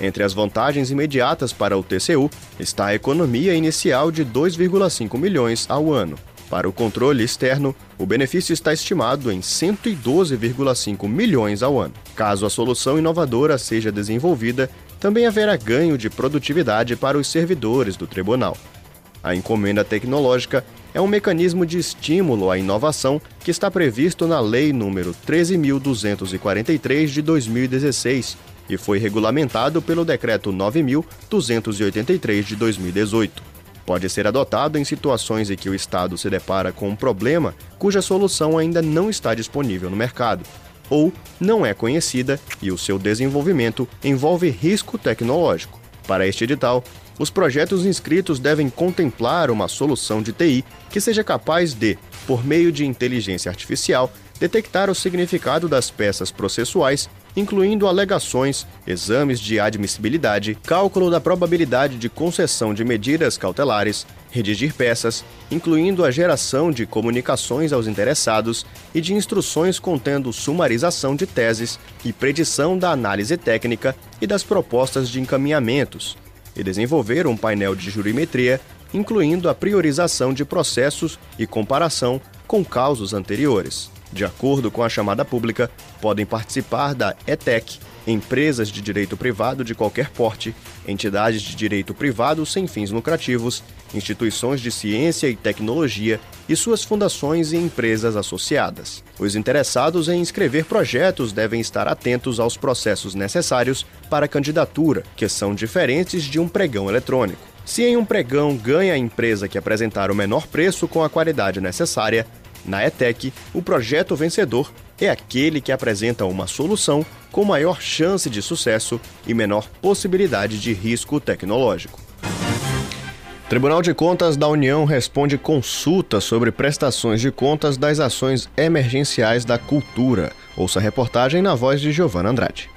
Entre as vantagens imediatas para o TCU está a economia inicial de 2,5 milhões ao ano. Para o controle externo, o benefício está estimado em 112,5 milhões ao ano. Caso a solução inovadora seja desenvolvida, também haverá ganho de produtividade para os servidores do tribunal. A encomenda tecnológica é um mecanismo de estímulo à inovação que está previsto na Lei nº 13.243 de 2016 e foi regulamentado pelo Decreto 9.283 de 2018. Pode ser adotado em situações em que o Estado se depara com um problema cuja solução ainda não está disponível no mercado, ou não é conhecida e o seu desenvolvimento envolve risco tecnológico. Para este edital, os projetos inscritos devem contemplar uma solução de TI que seja capaz de, por meio de inteligência artificial, detectar o significado das peças processuais, incluindo alegações, exames de admissibilidade, cálculo da probabilidade de concessão de medidas cautelares, redigir peças, incluindo a geração de comunicações aos interessados e de instruções contendo sumarização de teses e predição da análise técnica e das propostas de encaminhamentos e desenvolver um painel de jurimetria, incluindo a priorização de processos e comparação com causos anteriores. De acordo com a chamada pública, podem participar da ETEC empresas de direito privado de qualquer porte, entidades de direito privado sem fins lucrativos, instituições de ciência e tecnologia e suas fundações e empresas associadas. Os interessados em inscrever projetos devem estar atentos aos processos necessários para a candidatura, que são diferentes de um pregão eletrônico. Se em um pregão ganha a empresa que apresentar o menor preço com a qualidade necessária, na ETEC, o projeto vencedor é aquele que apresenta uma solução com maior chance de sucesso e menor possibilidade de risco tecnológico. Tribunal de Contas da União responde consulta sobre prestações de contas das ações emergenciais da cultura. Ouça a reportagem na voz de Giovana Andrade.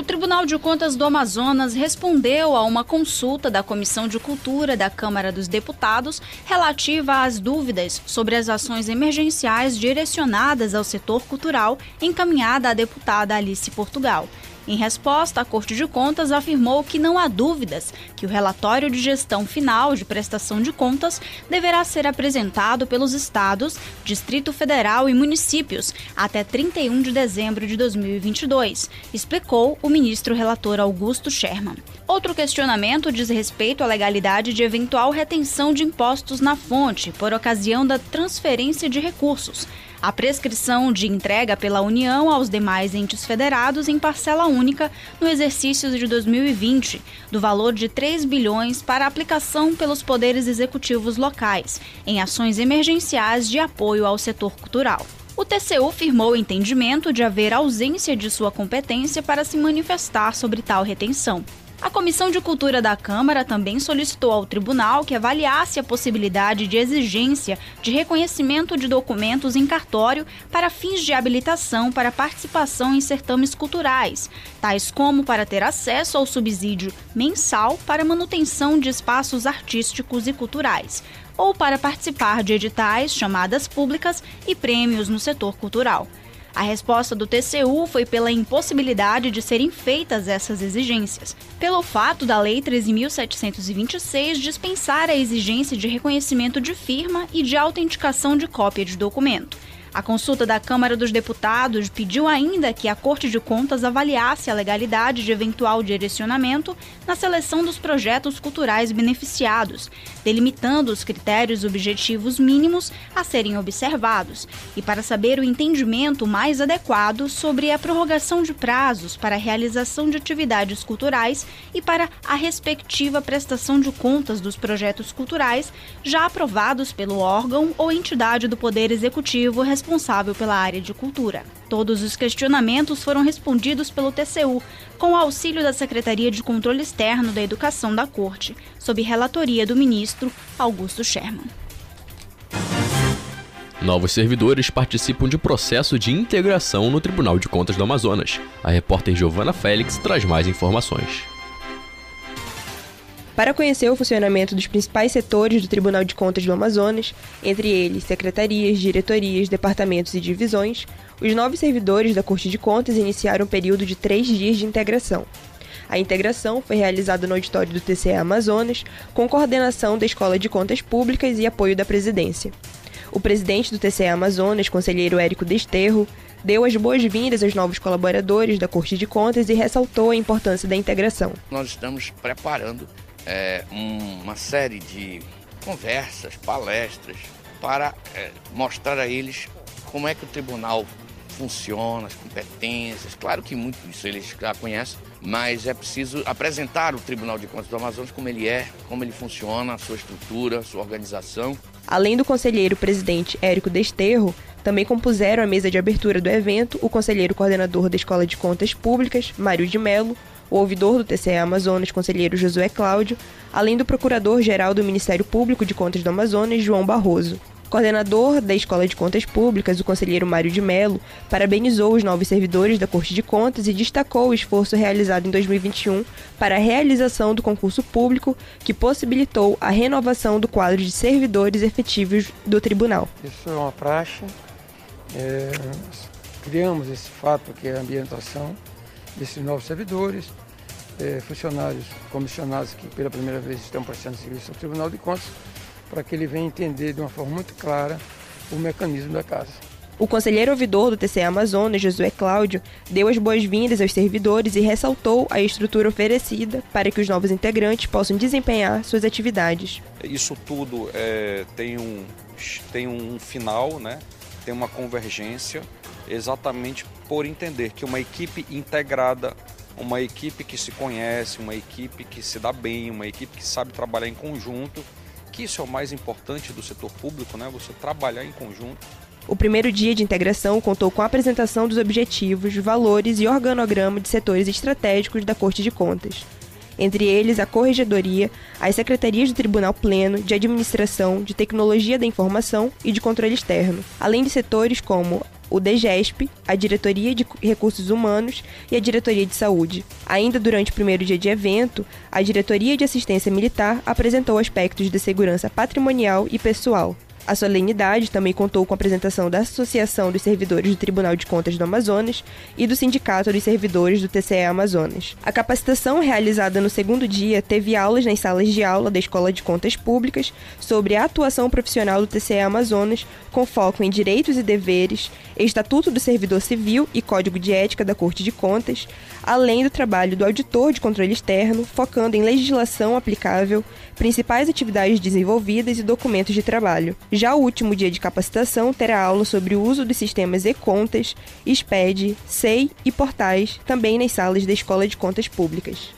O Tribunal de Contas do Amazonas respondeu a uma consulta da Comissão de Cultura da Câmara dos Deputados relativa às dúvidas sobre as ações emergenciais direcionadas ao setor cultural encaminhada à deputada Alice Portugal. Em resposta, a Corte de Contas afirmou que não há dúvidas que o relatório de gestão final de prestação de contas deverá ser apresentado pelos estados, Distrito Federal e municípios até 31 de dezembro de 2022, explicou o ministro relator Augusto Sherman. Outro questionamento diz respeito à legalidade de eventual retenção de impostos na fonte por ocasião da transferência de recursos a prescrição de entrega pela União aos demais entes federados em parcela única no exercício de 2020, do valor de 3 bilhões para aplicação pelos poderes executivos locais, em ações emergenciais de apoio ao setor cultural. O TCU firmou o entendimento de haver ausência de sua competência para se manifestar sobre tal retenção. A Comissão de Cultura da Câmara também solicitou ao tribunal que avaliasse a possibilidade de exigência de reconhecimento de documentos em cartório para fins de habilitação para participação em certames culturais, tais como para ter acesso ao subsídio mensal para manutenção de espaços artísticos e culturais, ou para participar de editais, chamadas públicas e prêmios no setor cultural. A resposta do TCU foi pela impossibilidade de serem feitas essas exigências, pelo fato da Lei 13.726 dispensar a exigência de reconhecimento de firma e de autenticação de cópia de documento. A consulta da Câmara dos Deputados pediu ainda que a Corte de Contas avaliasse a legalidade de eventual direcionamento na seleção dos projetos culturais beneficiados, delimitando os critérios objetivos mínimos a serem observados, e para saber o entendimento mais adequado sobre a prorrogação de prazos para a realização de atividades culturais e para a respectiva prestação de contas dos projetos culturais já aprovados pelo órgão ou entidade do Poder Executivo responsável pela área de cultura. Todos os questionamentos foram respondidos pelo TCU, com o auxílio da Secretaria de Controle Externo da Educação da Corte, sob relatoria do ministro Augusto Sherman. Novos servidores participam de processo de integração no Tribunal de Contas do Amazonas. A repórter Giovana Félix traz mais informações. Para conhecer o funcionamento dos principais setores do Tribunal de Contas do Amazonas, entre eles secretarias, diretorias, departamentos e divisões, os novos servidores da Corte de Contas iniciaram um período de três dias de integração. A integração foi realizada no auditório do TCE Amazonas, com coordenação da Escola de Contas Públicas e apoio da presidência. O presidente do TCE Amazonas, conselheiro Érico Desterro, deu as boas-vindas aos novos colaboradores da Corte de Contas e ressaltou a importância da integração. Nós estamos preparando é, uma série de conversas, palestras, para é, mostrar a eles como é que o tribunal funciona, as competências. Claro que muito isso eles já conhecem, mas é preciso apresentar o Tribunal de Contas do Amazonas como ele é, como ele funciona, sua estrutura, sua organização. Além do conselheiro presidente Érico Desterro, também compuseram a mesa de abertura do evento o conselheiro coordenador da Escola de Contas Públicas, Mário de Melo, o ouvidor do TCE Amazonas, conselheiro Josué Cláudio, além do procurador-geral do Ministério Público de Contas do Amazonas, João Barroso. Coordenador da Escola de Contas Públicas, o conselheiro Mário de Mello, parabenizou os novos servidores da Corte de Contas e destacou o esforço realizado em 2021 para a realização do concurso público que possibilitou a renovação do quadro de servidores efetivos do tribunal. Isso é uma praxe. É, criamos esse fato que é a ambientação desses novos servidores, é, funcionários comissionados que pela primeira vez estão prestando serviço ao Tribunal de Contas para que ele venha entender de uma forma muito clara o mecanismo da casa. O conselheiro ouvidor do TCE Amazonas, Josué Cláudio, deu as boas-vindas aos servidores e ressaltou a estrutura oferecida para que os novos integrantes possam desempenhar suas atividades. Isso tudo é, tem, um, tem um final, né? tem uma convergência, exatamente por entender que uma equipe integrada, uma equipe que se conhece, uma equipe que se dá bem, uma equipe que sabe trabalhar em conjunto, que isso é o mais importante do setor público, né? Você trabalhar em conjunto. O primeiro dia de integração contou com a apresentação dos objetivos, valores e organograma de setores estratégicos da Corte de Contas. Entre eles, a Corregedoria, as secretarias do Tribunal Pleno, de Administração, de Tecnologia da Informação e de Controle Externo, além de setores como o DGESP, a Diretoria de Recursos Humanos e a Diretoria de Saúde. Ainda durante o primeiro dia de evento, a Diretoria de Assistência Militar apresentou aspectos de segurança patrimonial e pessoal. A solenidade também contou com a apresentação da Associação dos Servidores do Tribunal de Contas do Amazonas e do Sindicato dos Servidores do TCE Amazonas. A capacitação realizada no segundo dia teve aulas nas salas de aula da Escola de Contas Públicas sobre a atuação profissional do TCE Amazonas, com foco em direitos e deveres, Estatuto do Servidor Civil e Código de Ética da Corte de Contas, além do trabalho do auditor de controle externo, focando em legislação aplicável, principais atividades desenvolvidas e documentos de trabalho. Já o último dia de capacitação terá aula sobre o uso dos sistemas e-contas, SPED, SEI e portais, também nas salas da Escola de Contas Públicas.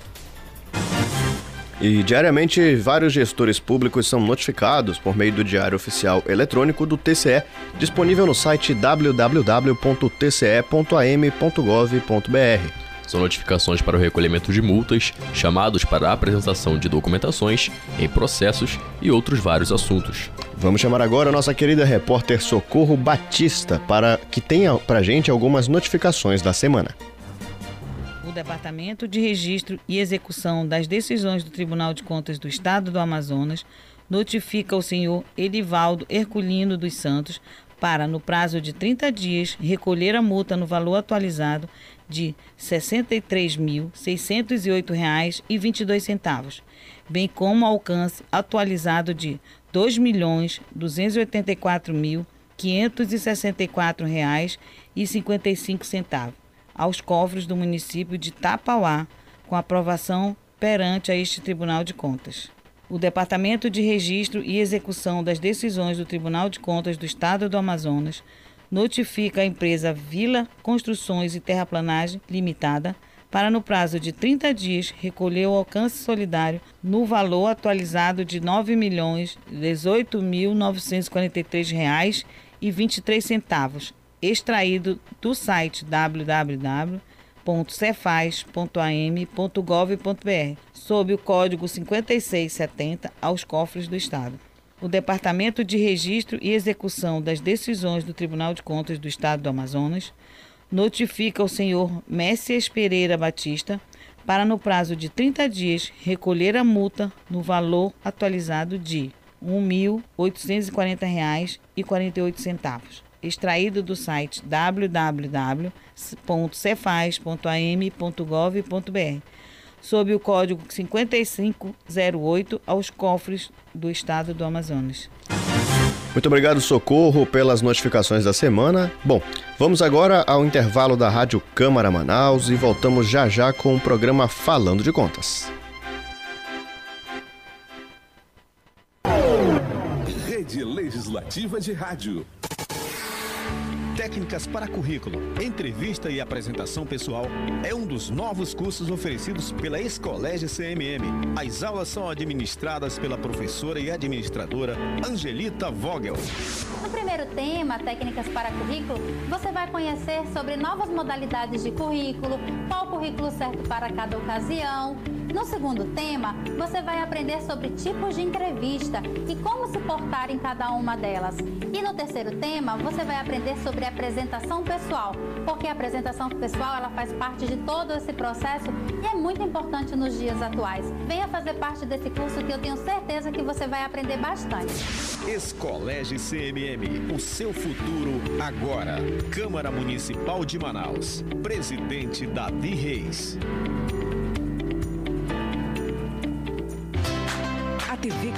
E diariamente, vários gestores públicos são notificados por meio do Diário Oficial Eletrônico do TCE, disponível no site www.tce.am.gov.br. São notificações para o recolhimento de multas, chamados para a apresentação de documentações em processos e outros vários assuntos. Vamos chamar agora a nossa querida repórter Socorro Batista para que tenha para gente algumas notificações da semana. O Departamento de Registro e Execução das Decisões do Tribunal de Contas do Estado do Amazonas notifica o senhor Edivaldo Herculino dos Santos para, no prazo de 30 dias, recolher a multa no valor atualizado de R$ 63.608,22, bem como alcance atualizado de R$ 2.284.000 R$ 564,55 aos cofres do município de Tapauá, com aprovação perante a este Tribunal de Contas. O Departamento de Registro e Execução das Decisões do Tribunal de Contas do Estado do Amazonas notifica a empresa Vila Construções e Terraplanagem Limitada para, no prazo de 30 dias, recolher o alcance solidário no valor atualizado de R$ 9.018.943,23 extraído do site www.cefaz.am.gov.br, sob o código 5670 aos cofres do Estado. O Departamento de Registro e Execução das Decisões do Tribunal de Contas do Estado do Amazonas notifica o senhor Messias Pereira Batista para, no prazo de 30 dias, recolher a multa no valor atualizado de R$ 1.840,48, extraído do site www.cefaz.am.gov.br, sob o código 5508 aos cofres do Estado do Amazonas. Muito obrigado, Socorro, pelas notificações da semana. Bom, vamos agora ao intervalo da Rádio Câmara Manaus e voltamos já já com o programa Falando de Contas. Rede Legislativa de Rádio. Técnicas para currículo, entrevista e apresentação pessoal é um dos novos cursos oferecidos pela Escolégio CMM. As aulas são administradas pela professora e administradora Angelita Vogel. No primeiro tema, Técnicas para Currículo, você vai conhecer sobre novas modalidades de currículo, qual currículo certo para cada ocasião. No segundo tema, você vai aprender sobre tipos de entrevista e como se portar em cada uma delas. E no terceiro tema, você vai aprender sobre apresentação pessoal, porque a apresentação pessoal ela faz parte de todo esse processo e é muito importante nos dias atuais. Venha fazer parte desse curso que eu tenho certeza que você vai aprender bastante. Escolégio CMM, o seu futuro agora. Câmara Municipal de Manaus. Presidente Davi Reis.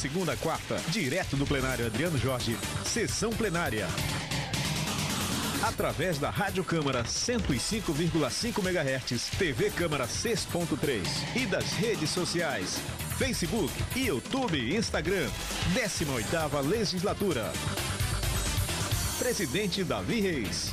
Segunda a quarta, direto do plenário Adriano Jorge, sessão plenária. Através da Rádio Câmara 105,5 MHz, TV Câmara 6.3 e das redes sociais Facebook, YouTube e Instagram. 18ª Legislatura. Presidente Davi Reis.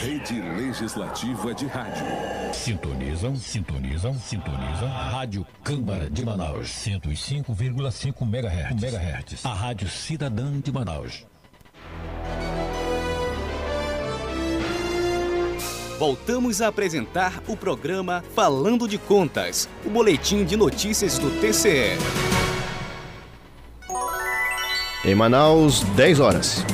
Rede Legislativa de Rádio. Sintonizam, sintonizam, sintonizam. Rádio Câmara de Manaus, 105,5 MHz. MHz. A Rádio Cidadã de Manaus. Voltamos a apresentar o programa Falando de Contas, o boletim de notícias do TCE. Em Manaus, 10 horas.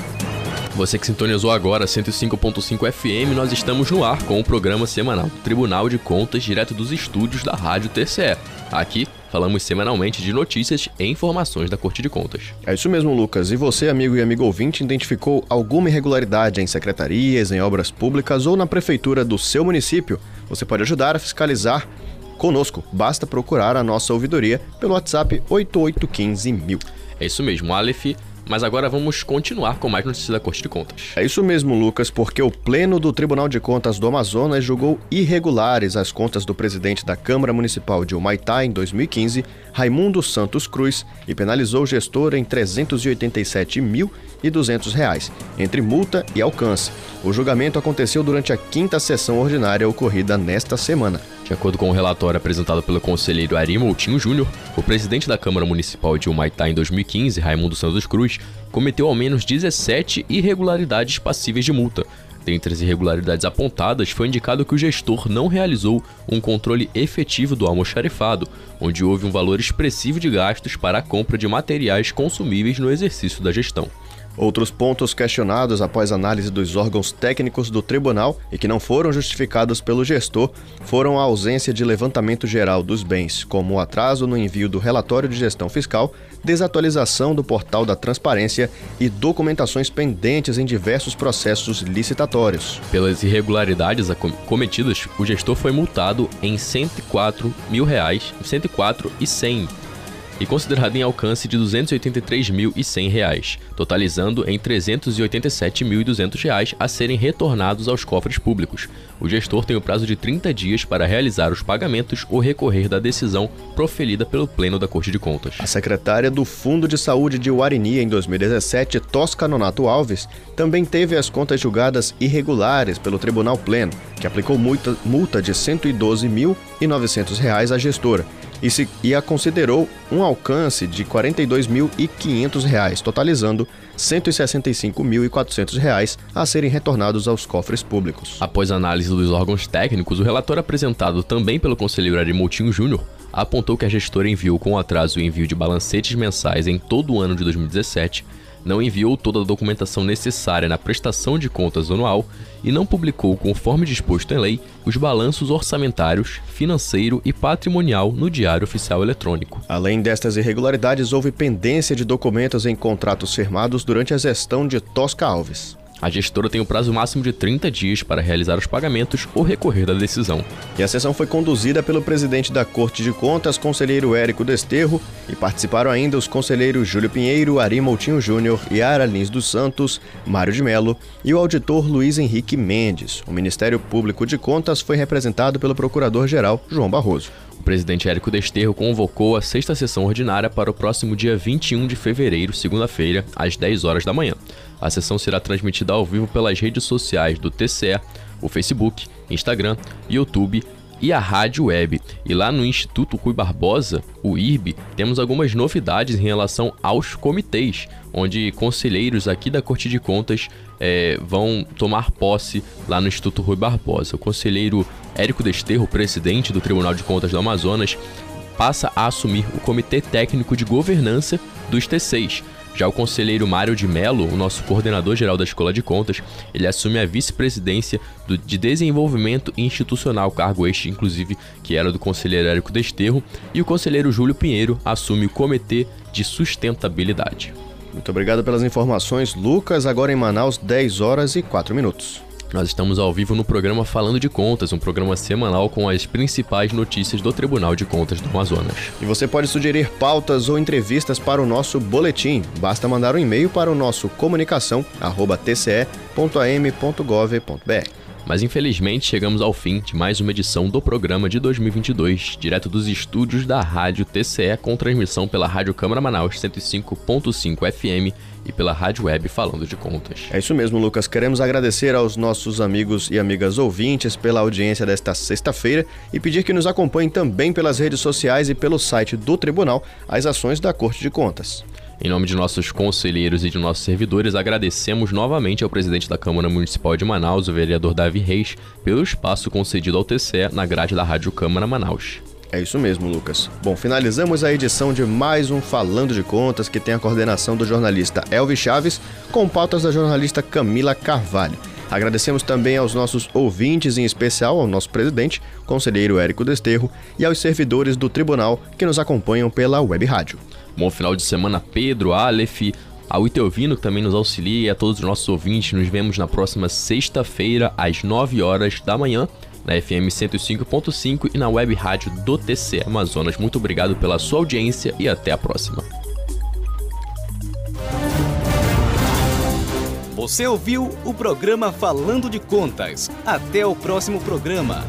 Você que sintonizou agora 105.5 FM, nós estamos no ar com o programa semanal Tribunal de Contas, direto dos estúdios da Rádio TCE. Aqui falamos semanalmente de notícias e informações da Corte de Contas. É isso mesmo, Lucas. E você, amigo e amigo ouvinte, identificou alguma irregularidade em secretarias, em obras públicas ou na prefeitura do seu município? Você pode ajudar a fiscalizar conosco. Basta procurar a nossa ouvidoria pelo WhatsApp 8815000. É isso mesmo, Aleph. Mas agora vamos continuar com mais notícias da Corte de Contas. É isso mesmo, Lucas, porque o Pleno do Tribunal de Contas do Amazonas julgou irregulares as contas do presidente da Câmara Municipal de Humaitá em 2015, Raimundo Santos Cruz, e penalizou o gestor em R$ 387.200, entre multa e alcance. O julgamento aconteceu durante a quinta sessão ordinária ocorrida nesta semana. De acordo com o relatório apresentado pelo conselheiro Ari Moutinho Júnior, o presidente da Câmara Municipal de Humaitá em 2015, Raimundo Santos Cruz, cometeu ao menos 17 irregularidades passíveis de multa. Dentre as irregularidades apontadas, foi indicado que o gestor não realizou um controle efetivo do almoxarifado, onde houve um valor expressivo de gastos para a compra de materiais consumíveis no exercício da gestão. Outros pontos questionados após análise dos órgãos técnicos do tribunal e que não foram justificados pelo gestor foram a ausência de levantamento geral dos bens, como o atraso no envio do relatório de gestão fiscal, desatualização do portal da transparência e documentações pendentes em diversos processos licitatórios. Pelas irregularidades cometidas, o gestor foi multado em 104 mil reais, 104 e 100 e considerado em alcance de R$ 283.100, totalizando em R$ 387.200 a serem retornados aos cofres públicos. O gestor tem o prazo de 30 dias para realizar os pagamentos ou recorrer da decisão proferida pelo Pleno da Corte de Contas. A secretária do Fundo de Saúde de Uarini em 2017, Tosca Nonato Alves, também teve as contas julgadas irregulares pelo Tribunal Pleno, que aplicou multa, multa de R$ 112.900 à gestora e, se, e a considerou um alcance de R$ 42.500, totalizando R$ 165.400 a serem retornados aos cofres públicos. Após análise dos órgãos técnicos, o relatório apresentado também pelo conselheiro Arimoutinho Júnior apontou que a gestora enviou com atraso o envio de balancetes mensais em todo o ano de 2017 não enviou toda a documentação necessária na prestação de contas anual e não publicou, conforme disposto em lei, os balanços orçamentários, financeiro e patrimonial no Diário Oficial Eletrônico. Além destas irregularidades, houve pendência de documentos em contratos firmados durante a gestão de Tosca Alves. A gestora tem o um prazo máximo de 30 dias para realizar os pagamentos ou recorrer da decisão. E a sessão foi conduzida pelo presidente da Corte de Contas, conselheiro Érico Desterro, e participaram ainda os conselheiros Júlio Pinheiro, Ari Moutinho Júnior, Yara Lins dos Santos, Mário de Melo e o auditor Luiz Henrique Mendes. O Ministério Público de Contas foi representado pelo procurador-geral João Barroso. O presidente Érico Desterro convocou a sexta sessão ordinária para o próximo dia 21 de fevereiro, segunda-feira, às 10 horas da manhã. A sessão será transmitida ao vivo pelas redes sociais do TCE, o Facebook, Instagram, YouTube e a rádio web. E lá no Instituto Rui Barbosa, o IRB, temos algumas novidades em relação aos comitês, onde conselheiros aqui da Corte de Contas é, vão tomar posse lá no Instituto Rui Barbosa. O conselheiro Érico Desterro, presidente do Tribunal de Contas do Amazonas, passa a assumir o Comitê Técnico de Governança dos T6 já o conselheiro Mário de Mello, o nosso coordenador geral da Escola de Contas, ele assume a vice-presidência de Desenvolvimento Institucional, cargo este, inclusive, que era do conselheiro Érico Desterro, e o conselheiro Júlio Pinheiro assume o Comitê de Sustentabilidade. Muito obrigado pelas informações, Lucas. Agora em Manaus, 10 horas e 4 minutos. Nós estamos ao vivo no programa Falando de Contas, um programa semanal com as principais notícias do Tribunal de Contas do Amazonas. E você pode sugerir pautas ou entrevistas para o nosso boletim. Basta mandar um e-mail para o nosso comunicação@tce.am.gov.br. Mas infelizmente chegamos ao fim de mais uma edição do programa de 2022, direto dos estúdios da Rádio TCE, com transmissão pela Rádio Câmara Manaus 105.5 FM e pela Rádio Web Falando de Contas. É isso mesmo, Lucas. Queremos agradecer aos nossos amigos e amigas ouvintes pela audiência desta sexta-feira e pedir que nos acompanhem também pelas redes sociais e pelo site do Tribunal as ações da Corte de Contas. Em nome de nossos conselheiros e de nossos servidores, agradecemos novamente ao presidente da Câmara Municipal de Manaus, o vereador Davi Reis, pelo espaço concedido ao TCE na grade da Rádio Câmara Manaus. É isso mesmo, Lucas. Bom, finalizamos a edição de mais um Falando de Contas, que tem a coordenação do jornalista Elvis Chaves, com pautas da jornalista Camila Carvalho. Agradecemos também aos nossos ouvintes, em especial ao nosso presidente, conselheiro Érico Desterro, e aos servidores do tribunal que nos acompanham pela web rádio. Bom final de semana, Pedro, Aleph, ao Itelvino, que também nos auxilia, e a todos os nossos ouvintes. Nos vemos na próxima sexta-feira, às 9 horas da manhã na FM 105.5 e na web rádio do TC Amazonas. Muito obrigado pela sua audiência e até a próxima. Você ouviu o programa Falando de Contas. Até o próximo programa.